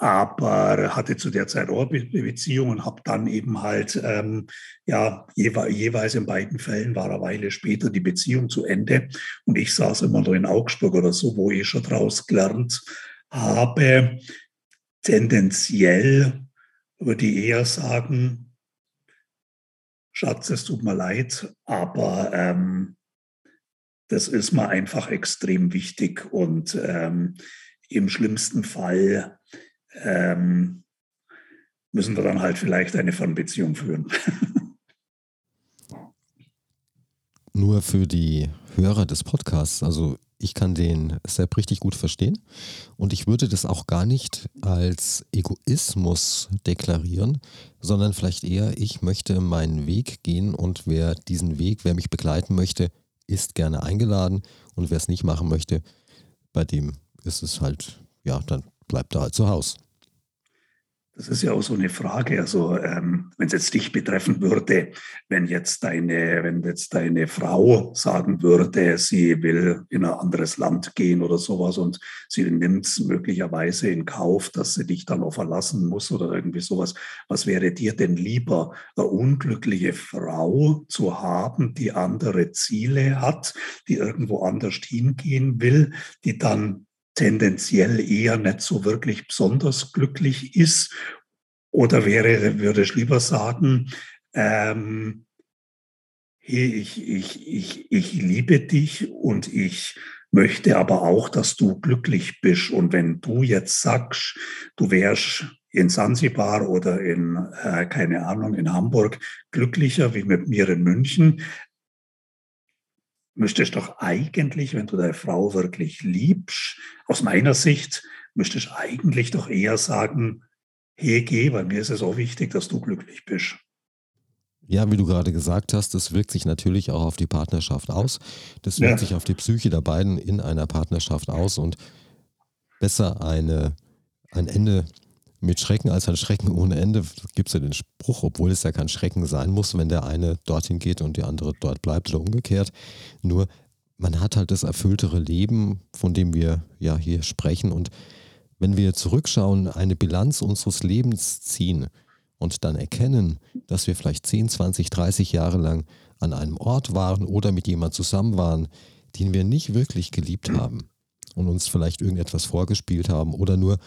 aber hatte zu der Zeit auch eine Beziehung und habe dann eben halt, ähm, ja, jewe jeweils in beiden Fällen war eine Weile später die Beziehung zu Ende und ich saß immer noch in Augsburg oder so, wo ich schon draus gelernt habe. Tendenziell würde ich eher sagen, Schatz, es tut mir leid, aber ähm, das ist mir einfach extrem wichtig und ähm, im schlimmsten Fall ähm, müssen wir dann halt vielleicht eine Fernbeziehung führen. Nur für die Hörer des Podcasts, also ich kann den Sepp richtig gut verstehen und ich würde das auch gar nicht als Egoismus deklarieren, sondern vielleicht eher, ich möchte meinen Weg gehen und wer diesen Weg, wer mich begleiten möchte, ist gerne eingeladen und wer es nicht machen möchte, bei dem ist es halt, ja, dann bleibt er halt zu Hause. Das ist ja auch so eine Frage. Also, ähm, wenn es jetzt dich betreffen würde, wenn jetzt deine, wenn jetzt deine Frau sagen würde, sie will in ein anderes Land gehen oder sowas und sie nimmt es möglicherweise in Kauf, dass sie dich dann auch verlassen muss oder irgendwie sowas. Was wäre dir denn lieber, eine unglückliche Frau zu haben, die andere Ziele hat, die irgendwo anders hingehen will, die dann tendenziell eher nicht so wirklich besonders glücklich ist? Oder wäre, würde ich lieber sagen, ähm, ich, ich, ich, ich liebe dich und ich möchte aber auch, dass du glücklich bist. Und wenn du jetzt sagst, du wärst in Sansibar oder in, äh, keine Ahnung, in Hamburg glücklicher wie mit mir in München, müsstest doch eigentlich, wenn du deine Frau wirklich liebst, aus meiner Sicht, müsstest eigentlich doch eher sagen, hey, geh, weil mir ist es auch wichtig, dass du glücklich bist. Ja, wie du gerade gesagt hast, das wirkt sich natürlich auch auf die Partnerschaft aus. Das wirkt ja. sich auf die Psyche der beiden in einer Partnerschaft aus und besser eine, ein Ende mit Schrecken als ein Schrecken ohne Ende gibt es ja den Spruch, obwohl es ja kein Schrecken sein muss, wenn der eine dorthin geht und die andere dort bleibt oder umgekehrt. Nur man hat halt das erfülltere Leben, von dem wir ja hier sprechen. Und wenn wir zurückschauen, eine Bilanz unseres Lebens ziehen und dann erkennen, dass wir vielleicht 10, 20, 30 Jahre lang an einem Ort waren oder mit jemand zusammen waren, den wir nicht wirklich geliebt haben und uns vielleicht irgendetwas vorgespielt haben oder nur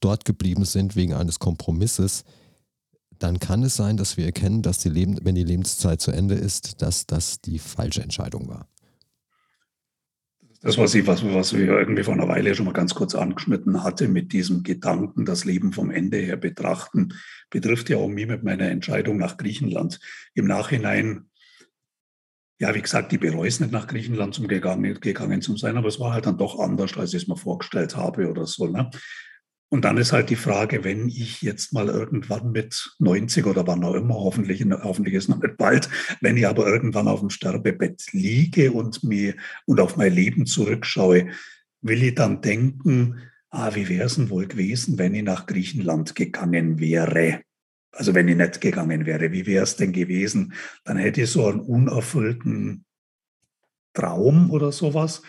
dort geblieben sind wegen eines Kompromisses, dann kann es sein, dass wir erkennen, dass die Leben, wenn die Lebenszeit zu Ende ist, dass das die falsche Entscheidung war. Das, was ich, was, was wir irgendwie vor einer Weile schon mal ganz kurz angeschnitten hatte, mit diesem Gedanken, das Leben vom Ende her betrachten, betrifft ja auch mich mit meiner Entscheidung nach Griechenland. Im Nachhinein ja, wie gesagt, ich bereue es nicht, nach Griechenland zum gegangen, gegangen zu sein, aber es war halt dann doch anders, als ich es mir vorgestellt habe oder so. Ne? Und dann ist halt die Frage, wenn ich jetzt mal irgendwann mit 90 oder wann auch immer, hoffentlich, hoffentlich ist noch nicht bald, wenn ich aber irgendwann auf dem Sterbebett liege und mir und auf mein Leben zurückschaue, will ich dann denken, ah, wie wäre es denn wohl gewesen, wenn ich nach Griechenland gegangen wäre? Also wenn ich nicht gegangen wäre, wie wäre es denn gewesen? Dann hätte ich so einen unerfüllten Traum oder sowas.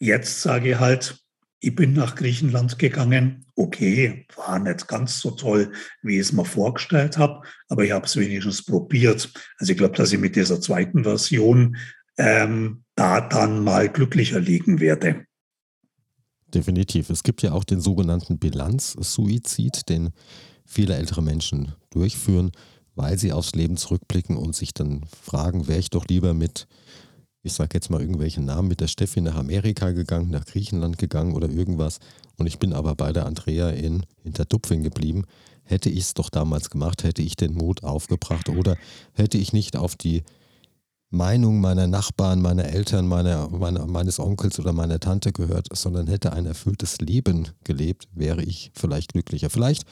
Jetzt sage ich halt, ich bin nach Griechenland gegangen. Okay, war nicht ganz so toll, wie ich es mir vorgestellt habe, aber ich habe es wenigstens probiert. Also ich glaube, dass ich mit dieser zweiten Version ähm, da dann mal glücklicher liegen werde. Definitiv. Es gibt ja auch den sogenannten Bilanzsuizid, den viele ältere Menschen durchführen, weil sie aufs Leben zurückblicken und sich dann fragen, wäre ich doch lieber mit ich sage jetzt mal irgendwelche Namen, mit der Steffi nach Amerika gegangen, nach Griechenland gegangen oder irgendwas. Und ich bin aber bei der Andrea in Hintertupfing geblieben. Hätte ich es doch damals gemacht, hätte ich den Mut aufgebracht oder hätte ich nicht auf die Meinung meiner Nachbarn, meiner Eltern, meiner, meiner, meines Onkels oder meiner Tante gehört, sondern hätte ein erfülltes Leben gelebt, wäre ich vielleicht glücklicher. Vielleicht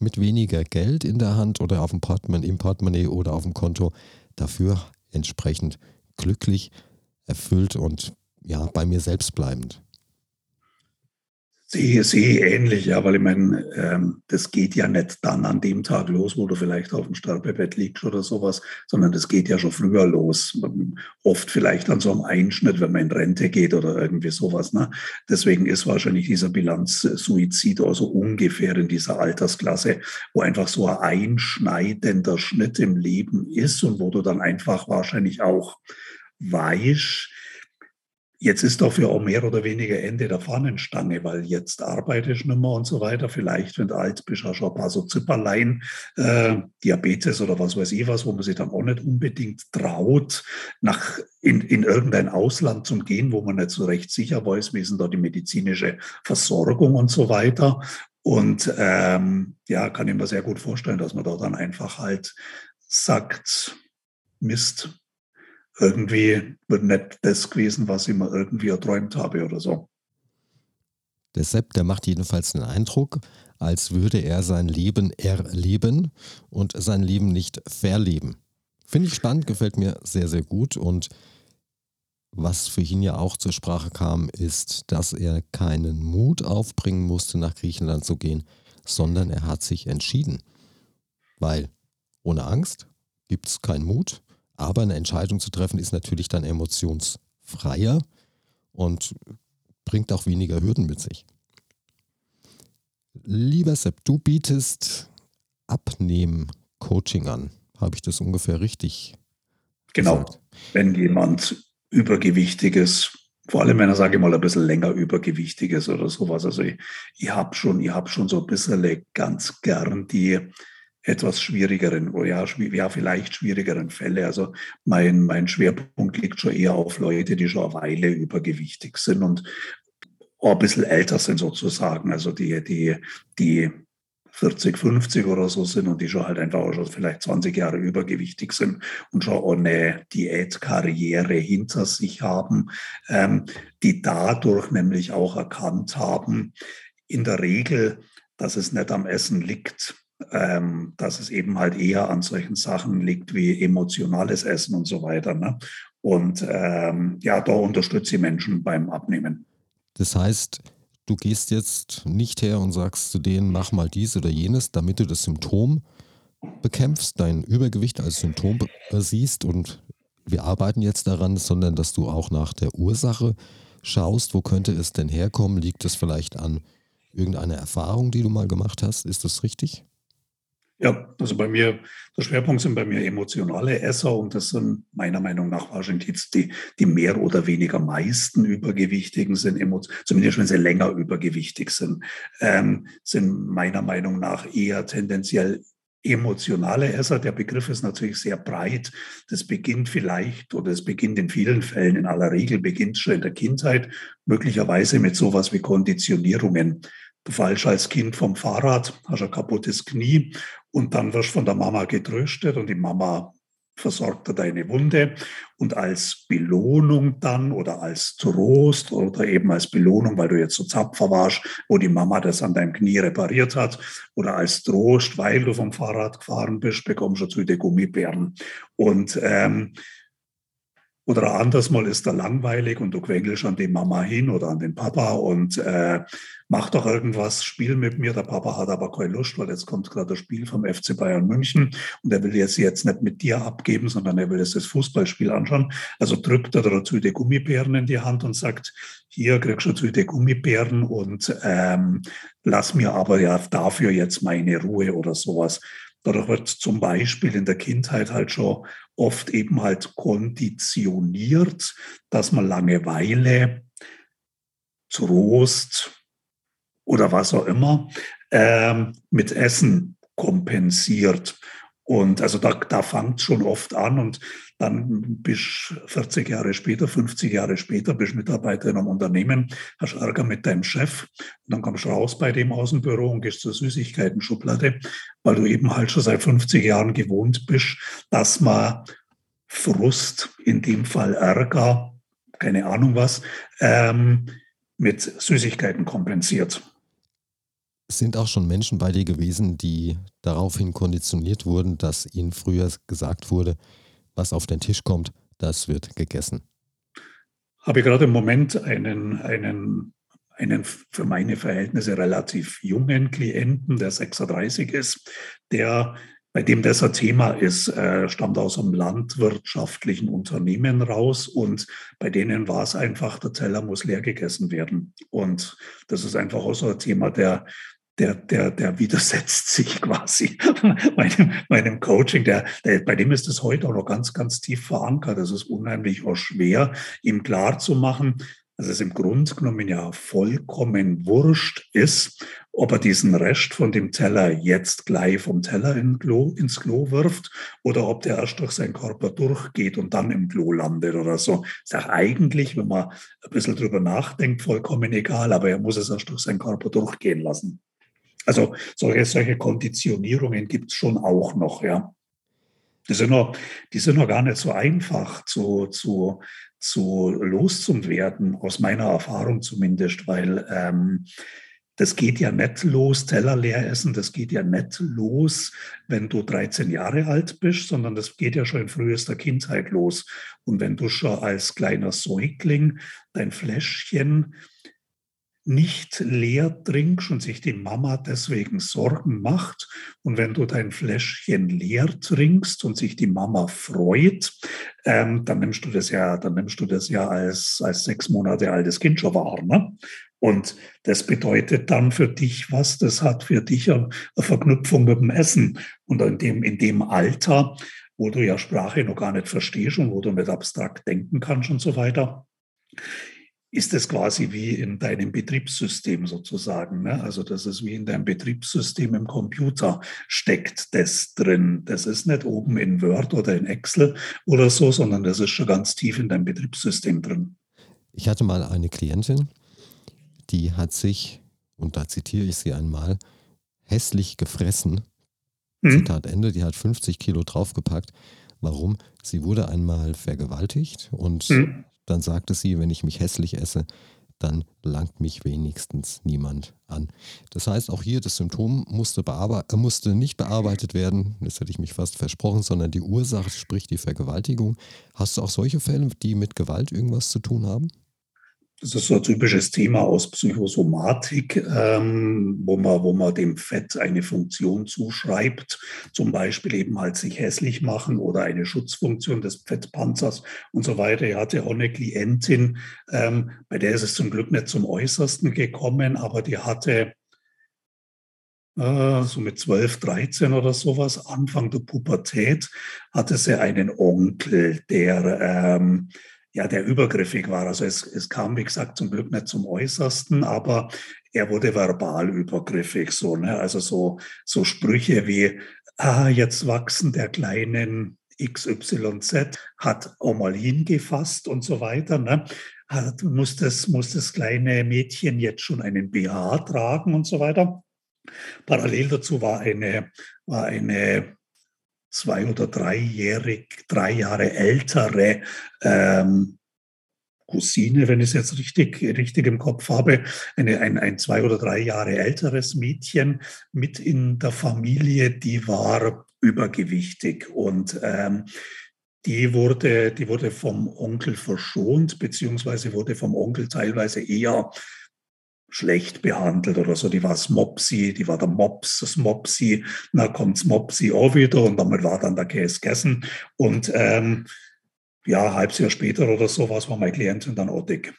mit weniger Geld in der Hand oder auf dem Portemonnaie, im Portemonnaie oder auf dem Konto, dafür entsprechend glücklich erfüllt und ja, bei mir selbst bleibend. Sehe, sehe ähnlich, ja, weil ich meine, ähm, das geht ja nicht dann an dem Tag los, wo du vielleicht auf dem Sterbebett liegst oder sowas, sondern das geht ja schon früher los. Oft vielleicht an so einem Einschnitt, wenn man in Rente geht oder irgendwie sowas. Ne? Deswegen ist wahrscheinlich dieser Bilanzsuizid also ungefähr in dieser Altersklasse, wo einfach so ein einschneidender Schnitt im Leben ist und wo du dann einfach wahrscheinlich auch weißt, jetzt ist dafür auch mehr oder weniger Ende der Fahnenstange, weil jetzt arbeitest du nicht mehr und so weiter. Vielleicht, wenn du alt bist, hast du ein paar so Zipperlein, äh, Diabetes oder was weiß ich was, wo man sich dann auch nicht unbedingt traut, nach, in, in irgendein Ausland zu gehen, wo man nicht so recht sicher weiß, wie ist denn da die medizinische Versorgung und so weiter. Und ähm, ja, kann ich mir sehr gut vorstellen, dass man da dann einfach halt sagt, Mist, irgendwie wird nicht das gewesen, was ich mir irgendwie erträumt habe oder so. Der Sepp, der macht jedenfalls den Eindruck, als würde er sein Leben erleben und sein Leben nicht verleben. Finde ich spannend, gefällt mir sehr, sehr gut. Und was für ihn ja auch zur Sprache kam, ist, dass er keinen Mut aufbringen musste, nach Griechenland zu gehen, sondern er hat sich entschieden. Weil ohne Angst gibt es keinen Mut, aber eine Entscheidung zu treffen ist natürlich dann emotionsfreier und bringt auch weniger Hürden mit sich. Lieber Sepp, du bietest Abnehmen-Coaching an. Habe ich das ungefähr richtig Genau. Gesagt? Wenn jemand übergewichtig ist, vor allem wenn er, sage ich mal, ein bisschen länger übergewichtig ist oder sowas. Also ich, ich habe schon, ich hab schon so ein bisschen ganz gern die etwas schwierigeren, ja, ja, vielleicht schwierigeren Fälle. Also mein, mein Schwerpunkt liegt schon eher auf Leute, die schon eine Weile übergewichtig sind und auch ein bisschen älter sind sozusagen. Also die, die, die 40, 50 oder so sind und die schon halt einfach auch schon vielleicht 20 Jahre übergewichtig sind und schon eine Diätkarriere hinter sich haben, ähm, die dadurch nämlich auch erkannt haben, in der Regel, dass es nicht am Essen liegt, ähm, dass es eben halt eher an solchen Sachen liegt wie emotionales Essen und so weiter. Ne? Und ähm, ja, da unterstütze ich Menschen beim Abnehmen. Das heißt, Du gehst jetzt nicht her und sagst zu denen, mach mal dies oder jenes, damit du das Symptom bekämpfst, dein Übergewicht als Symptom siehst und wir arbeiten jetzt daran, sondern dass du auch nach der Ursache schaust, wo könnte es denn herkommen? Liegt es vielleicht an irgendeiner Erfahrung, die du mal gemacht hast? Ist das richtig? Ja, also bei mir, der Schwerpunkt sind bei mir emotionale Esser und das sind meiner Meinung nach wahrscheinlich jetzt die, die mehr oder weniger meisten Übergewichtigen sind, zumindest wenn sie länger übergewichtig sind, ähm, sind meiner Meinung nach eher tendenziell emotionale Esser. Der Begriff ist natürlich sehr breit. Das beginnt vielleicht oder es beginnt in vielen Fällen, in aller Regel beginnt schon in der Kindheit, möglicherweise mit sowas wie Konditionierungen. Fallst als Kind vom Fahrrad, hast ein kaputtes Knie und dann wirst von der Mama getröstet und die Mama versorgt deine Wunde und als Belohnung dann oder als Trost oder eben als Belohnung, weil du jetzt so zapfer warst, wo die Mama das an deinem Knie repariert hat oder als Trost, weil du vom Fahrrad gefahren bist, bekommst du zu den Gummibären. Und ähm, oder anders mal ist er langweilig und du quengelst an die Mama hin oder an den Papa und äh, mach doch irgendwas, spiel mit mir. Der Papa hat aber keine Lust, weil jetzt kommt gerade das Spiel vom FC Bayern München und er will jetzt, jetzt nicht mit dir abgeben, sondern er will jetzt das Fußballspiel anschauen. Also drückt er dazu die Gummibären in die Hand und sagt, hier kriegst du zu die Gummibären und ähm, lass mir aber ja dafür jetzt meine Ruhe oder sowas. Dadurch wird zum Beispiel in der Kindheit halt schon oft eben halt konditioniert, dass man Langeweile, Trost oder was auch immer ähm, mit Essen kompensiert. Und also da, da fängt schon oft an und dann bist 40 Jahre später, 50 Jahre später, bist Mitarbeiter in einem Unternehmen, hast Ärger mit deinem Chef und dann kommst du raus bei dem Außenbüro und gehst zur Süßigkeiten-Schublade, weil du eben halt schon seit 50 Jahren gewohnt bist, dass man Frust, in dem Fall Ärger, keine Ahnung was, ähm, mit Süßigkeiten kompensiert. Es sind auch schon Menschen bei dir gewesen, die daraufhin konditioniert wurden, dass ihnen früher gesagt wurde, was auf den Tisch kommt, das wird gegessen. Habe gerade im Moment einen, einen, einen für meine Verhältnisse relativ jungen Klienten, der 36 ist, der bei dem das ein Thema ist, äh, stammt aus einem landwirtschaftlichen Unternehmen raus und bei denen war es einfach, der Teller muss leer gegessen werden. Und das ist einfach auch so ein Thema, der, der, der, der widersetzt sich quasi meinem, meinem Coaching. Der, der, bei dem ist es heute auch noch ganz, ganz tief verankert. Es ist unheimlich auch schwer, ihm klar zu machen, dass es im Grunde genommen ja vollkommen wurscht ist, ob er diesen Rest von dem Teller jetzt gleich vom Teller in Klo, ins Klo wirft oder ob der erst durch seinen Körper durchgeht und dann im Klo landet oder so. Ist auch eigentlich, wenn man ein bisschen drüber nachdenkt, vollkommen egal, aber er muss es erst durch seinen Körper durchgehen lassen. Also solche, solche Konditionierungen gibt es schon auch noch, ja. Die sind noch, die sind noch gar nicht so einfach zu, zu, zu loszuwerden, aus meiner Erfahrung zumindest, weil ähm, das geht ja nicht los, Teller leer essen, das geht ja nicht los, wenn du 13 Jahre alt bist, sondern das geht ja schon in frühester Kindheit los. Und wenn du schon als kleiner Säugling dein Fläschchen nicht leer trinkst und sich die Mama deswegen Sorgen macht. Und wenn du dein Fläschchen leer trinkst und sich die Mama freut, ähm, dann nimmst du das ja, dann nimmst du das ja als, als sechs Monate altes Kind schon wahr. Ne? Und das bedeutet dann für dich was? Das hat für dich eine Verknüpfung mit dem Essen. Und in dem, in dem Alter, wo du ja Sprache noch gar nicht verstehst und wo du nicht abstrakt denken kannst und so weiter, ist es quasi wie in deinem Betriebssystem sozusagen. Ne? Also das ist wie in deinem Betriebssystem im Computer steckt das drin. Das ist nicht oben in Word oder in Excel oder so, sondern das ist schon ganz tief in deinem Betriebssystem drin. Ich hatte mal eine Klientin, die hat sich, und da zitiere ich sie einmal, hässlich gefressen. Mhm. Zitat Ende, die hat 50 Kilo draufgepackt. Warum? Sie wurde einmal vergewaltigt und mhm. Dann sagte sie, wenn ich mich hässlich esse, dann langt mich wenigstens niemand an. Das heißt, auch hier das Symptom musste, äh, musste nicht bearbeitet werden, das hätte ich mich fast versprochen, sondern die Ursache, sprich die Vergewaltigung. Hast du auch solche Fälle, die mit Gewalt irgendwas zu tun haben? Das ist so ein typisches Thema aus Psychosomatik, ähm, wo, man, wo man dem Fett eine Funktion zuschreibt, zum Beispiel eben halt sich hässlich machen oder eine Schutzfunktion des Fettpanzers und so weiter. Er hatte auch eine Klientin, ähm, bei der ist es zum Glück nicht zum Äußersten gekommen, aber die hatte äh, so mit 12, 13 oder sowas, Anfang der Pubertät, hatte sie einen Onkel, der... Ähm, ja, der übergriffig war. Also es, es kam, wie gesagt, zum Glück nicht zum Äußersten, aber er wurde verbal übergriffig. So, ne? Also so, so Sprüche wie, ah, jetzt wachsen der kleinen XYZ, hat auch mal hingefasst und so weiter. Ne? Muss, das, muss das kleine Mädchen jetzt schon einen BH tragen und so weiter. Parallel dazu war eine, war eine zwei- oder dreijährig, drei Jahre ältere ähm, Cousine, wenn ich es jetzt richtig, richtig im Kopf habe, eine, ein, ein zwei oder drei Jahre älteres Mädchen mit in der Familie, die war übergewichtig. Und ähm, die wurde, die wurde vom Onkel verschont, beziehungsweise wurde vom Onkel teilweise eher schlecht behandelt oder so. Die war das Mopsi, die war der Mops, das Mopsi. Na kommt's Mopsi auch wieder und damit war dann der Käse gegessen. Und ähm, ja, ein halbes Jahr später oder so was war meine Klientin dann auch dick.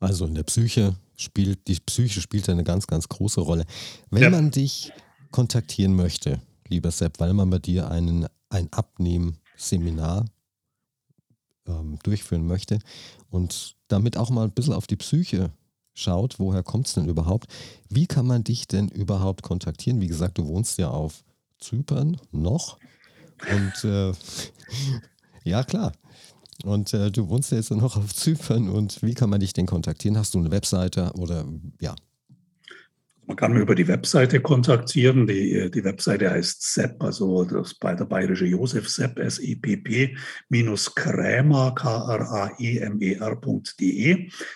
Also in der Psyche spielt, die Psyche spielt eine ganz, ganz große Rolle. Wenn ja. man dich kontaktieren möchte, lieber Sepp, weil man bei dir einen, ein Abnehmen-Seminar ähm, durchführen möchte und damit auch mal ein bisschen auf die Psyche schaut, woher kommt es denn überhaupt? Wie kann man dich denn überhaupt kontaktieren? Wie gesagt, du wohnst ja auf Zypern noch und äh, ja klar. Und äh, du wohnst ja jetzt noch auf Zypern und wie kann man dich denn kontaktieren? Hast du eine Webseite oder ja, man kann mich über die Webseite kontaktieren. Die, die Webseite heißt SEP, also das bei der bayerische Josef SEP, S-E-P-P, minus Krämer, K-R-A-E-M-E-R.de,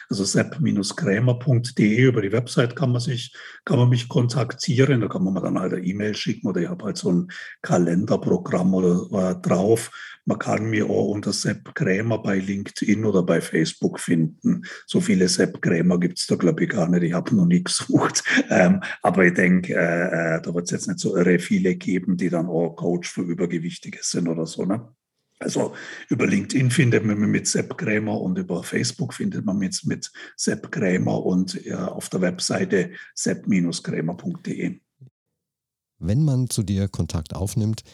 also sepp-krämer.de. Über die Website kann man sich, kann man mich kontaktieren. Da kann man mir dann halt eine E-Mail schicken oder ich habe halt so ein Kalenderprogramm oder, äh, drauf, man kann mir auch unter Sepp Krämer bei LinkedIn oder bei Facebook finden. So viele Sepp Krämer gibt es da, glaube ich, gar nicht. Ich habe noch nie gesucht. Ähm, aber ich denke, äh, äh, da wird es jetzt nicht so irre viele geben, die dann auch Coach für Übergewichtige sind oder so. Ne? Also über LinkedIn findet man mich mit Sepp Krämer und über Facebook findet man mich mit Sepp Krämer und ja, auf der Webseite sepp-krämer.de. Wenn man zu dir Kontakt aufnimmt,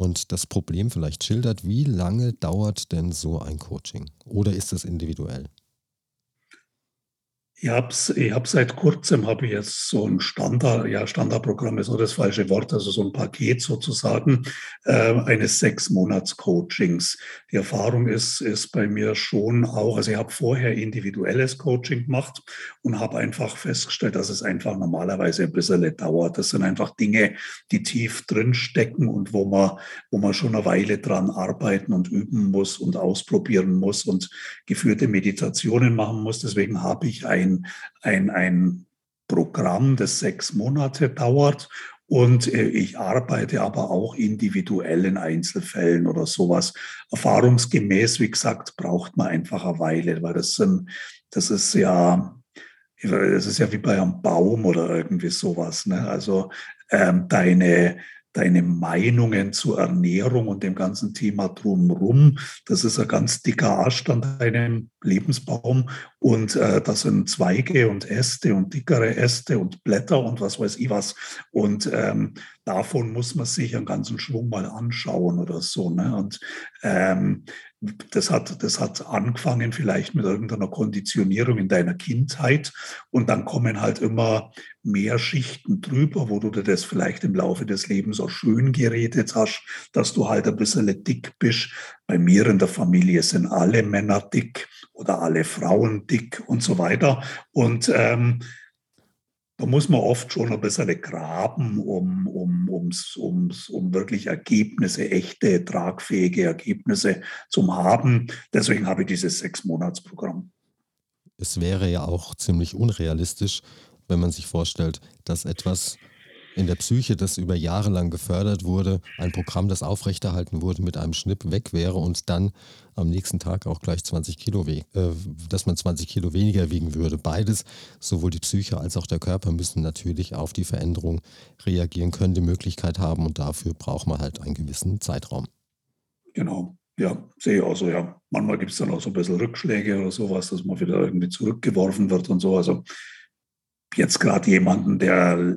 und das Problem vielleicht schildert, wie lange dauert denn so ein Coaching? Oder ist es individuell? Ich habe ich hab seit kurzem habe ich jetzt so ein Standard, ja Standardprogramm ist auch das falsche Wort, also so ein Paket sozusagen äh, eines sechs Monats Coachings. Die Erfahrung ist ist bei mir schon auch, also ich habe vorher individuelles Coaching gemacht und habe einfach festgestellt, dass es einfach normalerweise ein bisschen dauert. Das sind einfach Dinge, die tief drin stecken und wo man wo man schon eine Weile dran arbeiten und üben muss und ausprobieren muss und geführte Meditationen machen muss. Deswegen habe ich ein ein, ein, ein Programm, das sechs Monate dauert Und äh, ich arbeite aber auch individuell in Einzelfällen oder sowas. Erfahrungsgemäß, wie gesagt, braucht man einfach eine Weile, weil das sind, das ist ja, das ist ja wie bei einem Baum oder irgendwie sowas. Ne? Also ähm, deine, deine Meinungen zur Ernährung und dem ganzen Thema drumherum. Das ist ein ganz dicker Ast an deinem Lebensbaum und äh, das sind Zweige und Äste und dickere Äste und Blätter und was weiß ich was. Und ähm, davon muss man sich einen ganzen Schwung mal anschauen oder so. Ne? Und ähm, das hat, das hat angefangen vielleicht mit irgendeiner Konditionierung in deiner Kindheit und dann kommen halt immer mehr Schichten drüber, wo du dir das vielleicht im Laufe des Lebens auch schön geredet hast, dass du halt ein bisschen dick bist. Bei mir in der Familie sind alle Männer dick oder alle Frauen dick und so weiter. Und ähm, da muss man oft schon ein bisschen graben, um, um, ums, ums, um wirklich Ergebnisse, echte, tragfähige Ergebnisse zu haben. Deswegen habe ich dieses Sechs-Monats-Programm. Es wäre ja auch ziemlich unrealistisch, wenn man sich vorstellt, dass etwas in der Psyche, das über Jahre lang gefördert wurde, ein Programm, das aufrechterhalten wurde, mit einem Schnipp weg wäre und dann am nächsten Tag auch gleich 20 Kilo, äh, dass man 20 Kilo weniger wiegen würde. Beides, sowohl die Psyche als auch der Körper, müssen natürlich auf die Veränderung reagieren können, die Möglichkeit haben und dafür braucht man halt einen gewissen Zeitraum. Genau. Ja, sehe ich auch so, ja. Manchmal gibt es dann auch so ein bisschen Rückschläge oder sowas, dass man wieder irgendwie zurückgeworfen wird und so. Also jetzt gerade jemanden, der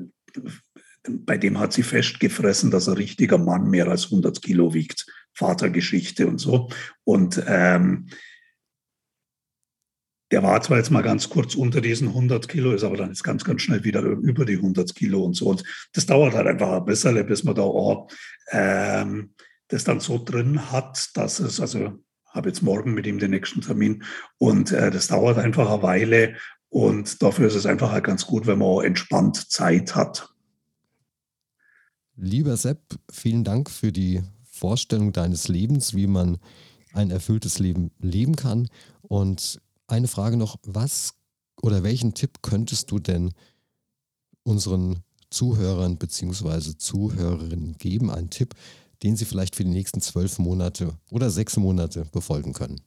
bei dem hat sie festgefressen, dass ein richtiger Mann mehr als 100 Kilo wiegt. Vatergeschichte und so. Und ähm, der war zwar jetzt mal ganz kurz unter diesen 100 Kilo, ist aber dann jetzt ganz, ganz schnell wieder über die 100 Kilo und so. Und das dauert halt einfach ein bisschen, bis man da auch ähm, das dann so drin hat, dass es, also habe jetzt morgen mit ihm den nächsten Termin und äh, das dauert einfach eine Weile und dafür ist es einfach halt ganz gut, wenn man auch entspannt Zeit hat. Lieber Sepp, vielen Dank für die Vorstellung deines Lebens, wie man ein erfülltes Leben leben kann. Und eine Frage noch, was oder welchen Tipp könntest du denn unseren Zuhörern bzw. Zuhörerinnen geben? Einen Tipp, den sie vielleicht für die nächsten zwölf Monate oder sechs Monate befolgen können?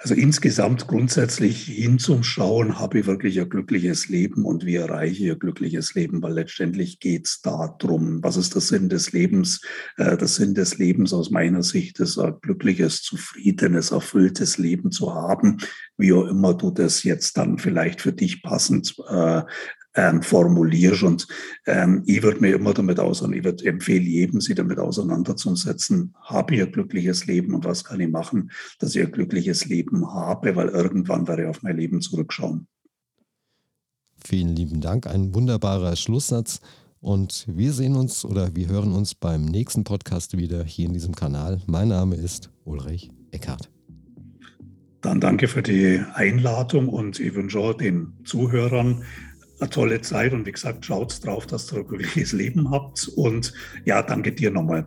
Also insgesamt grundsätzlich hinzuschauen, habe ich wirklich ein glückliches Leben und wie erreiche ich ein glückliches Leben, weil letztendlich geht es darum, was ist der Sinn des Lebens? Äh, der Sinn des Lebens aus meiner Sicht ist ein glückliches, zufriedenes, erfülltes Leben zu haben, wie auch immer du das jetzt dann vielleicht für dich passend äh, ähm, formulierst. Und ähm, ich würde mir immer damit auseinander, ich würde empfehlen, jedem sich damit auseinanderzusetzen, habe ich ein glückliches Leben und was kann ich machen, dass ich ein glückliches Leben habe, weil irgendwann werde ich auf mein Leben zurückschauen. Vielen lieben Dank, ein wunderbarer Schlusssatz. Und wir sehen uns oder wir hören uns beim nächsten Podcast wieder hier in diesem Kanal. Mein Name ist Ulrich Eckhardt. Dann danke für die Einladung und ich wünsche den Zuhörern eine tolle Zeit und wie gesagt, schaut drauf, dass ihr ein glückliches Leben habt und ja, danke dir nochmal.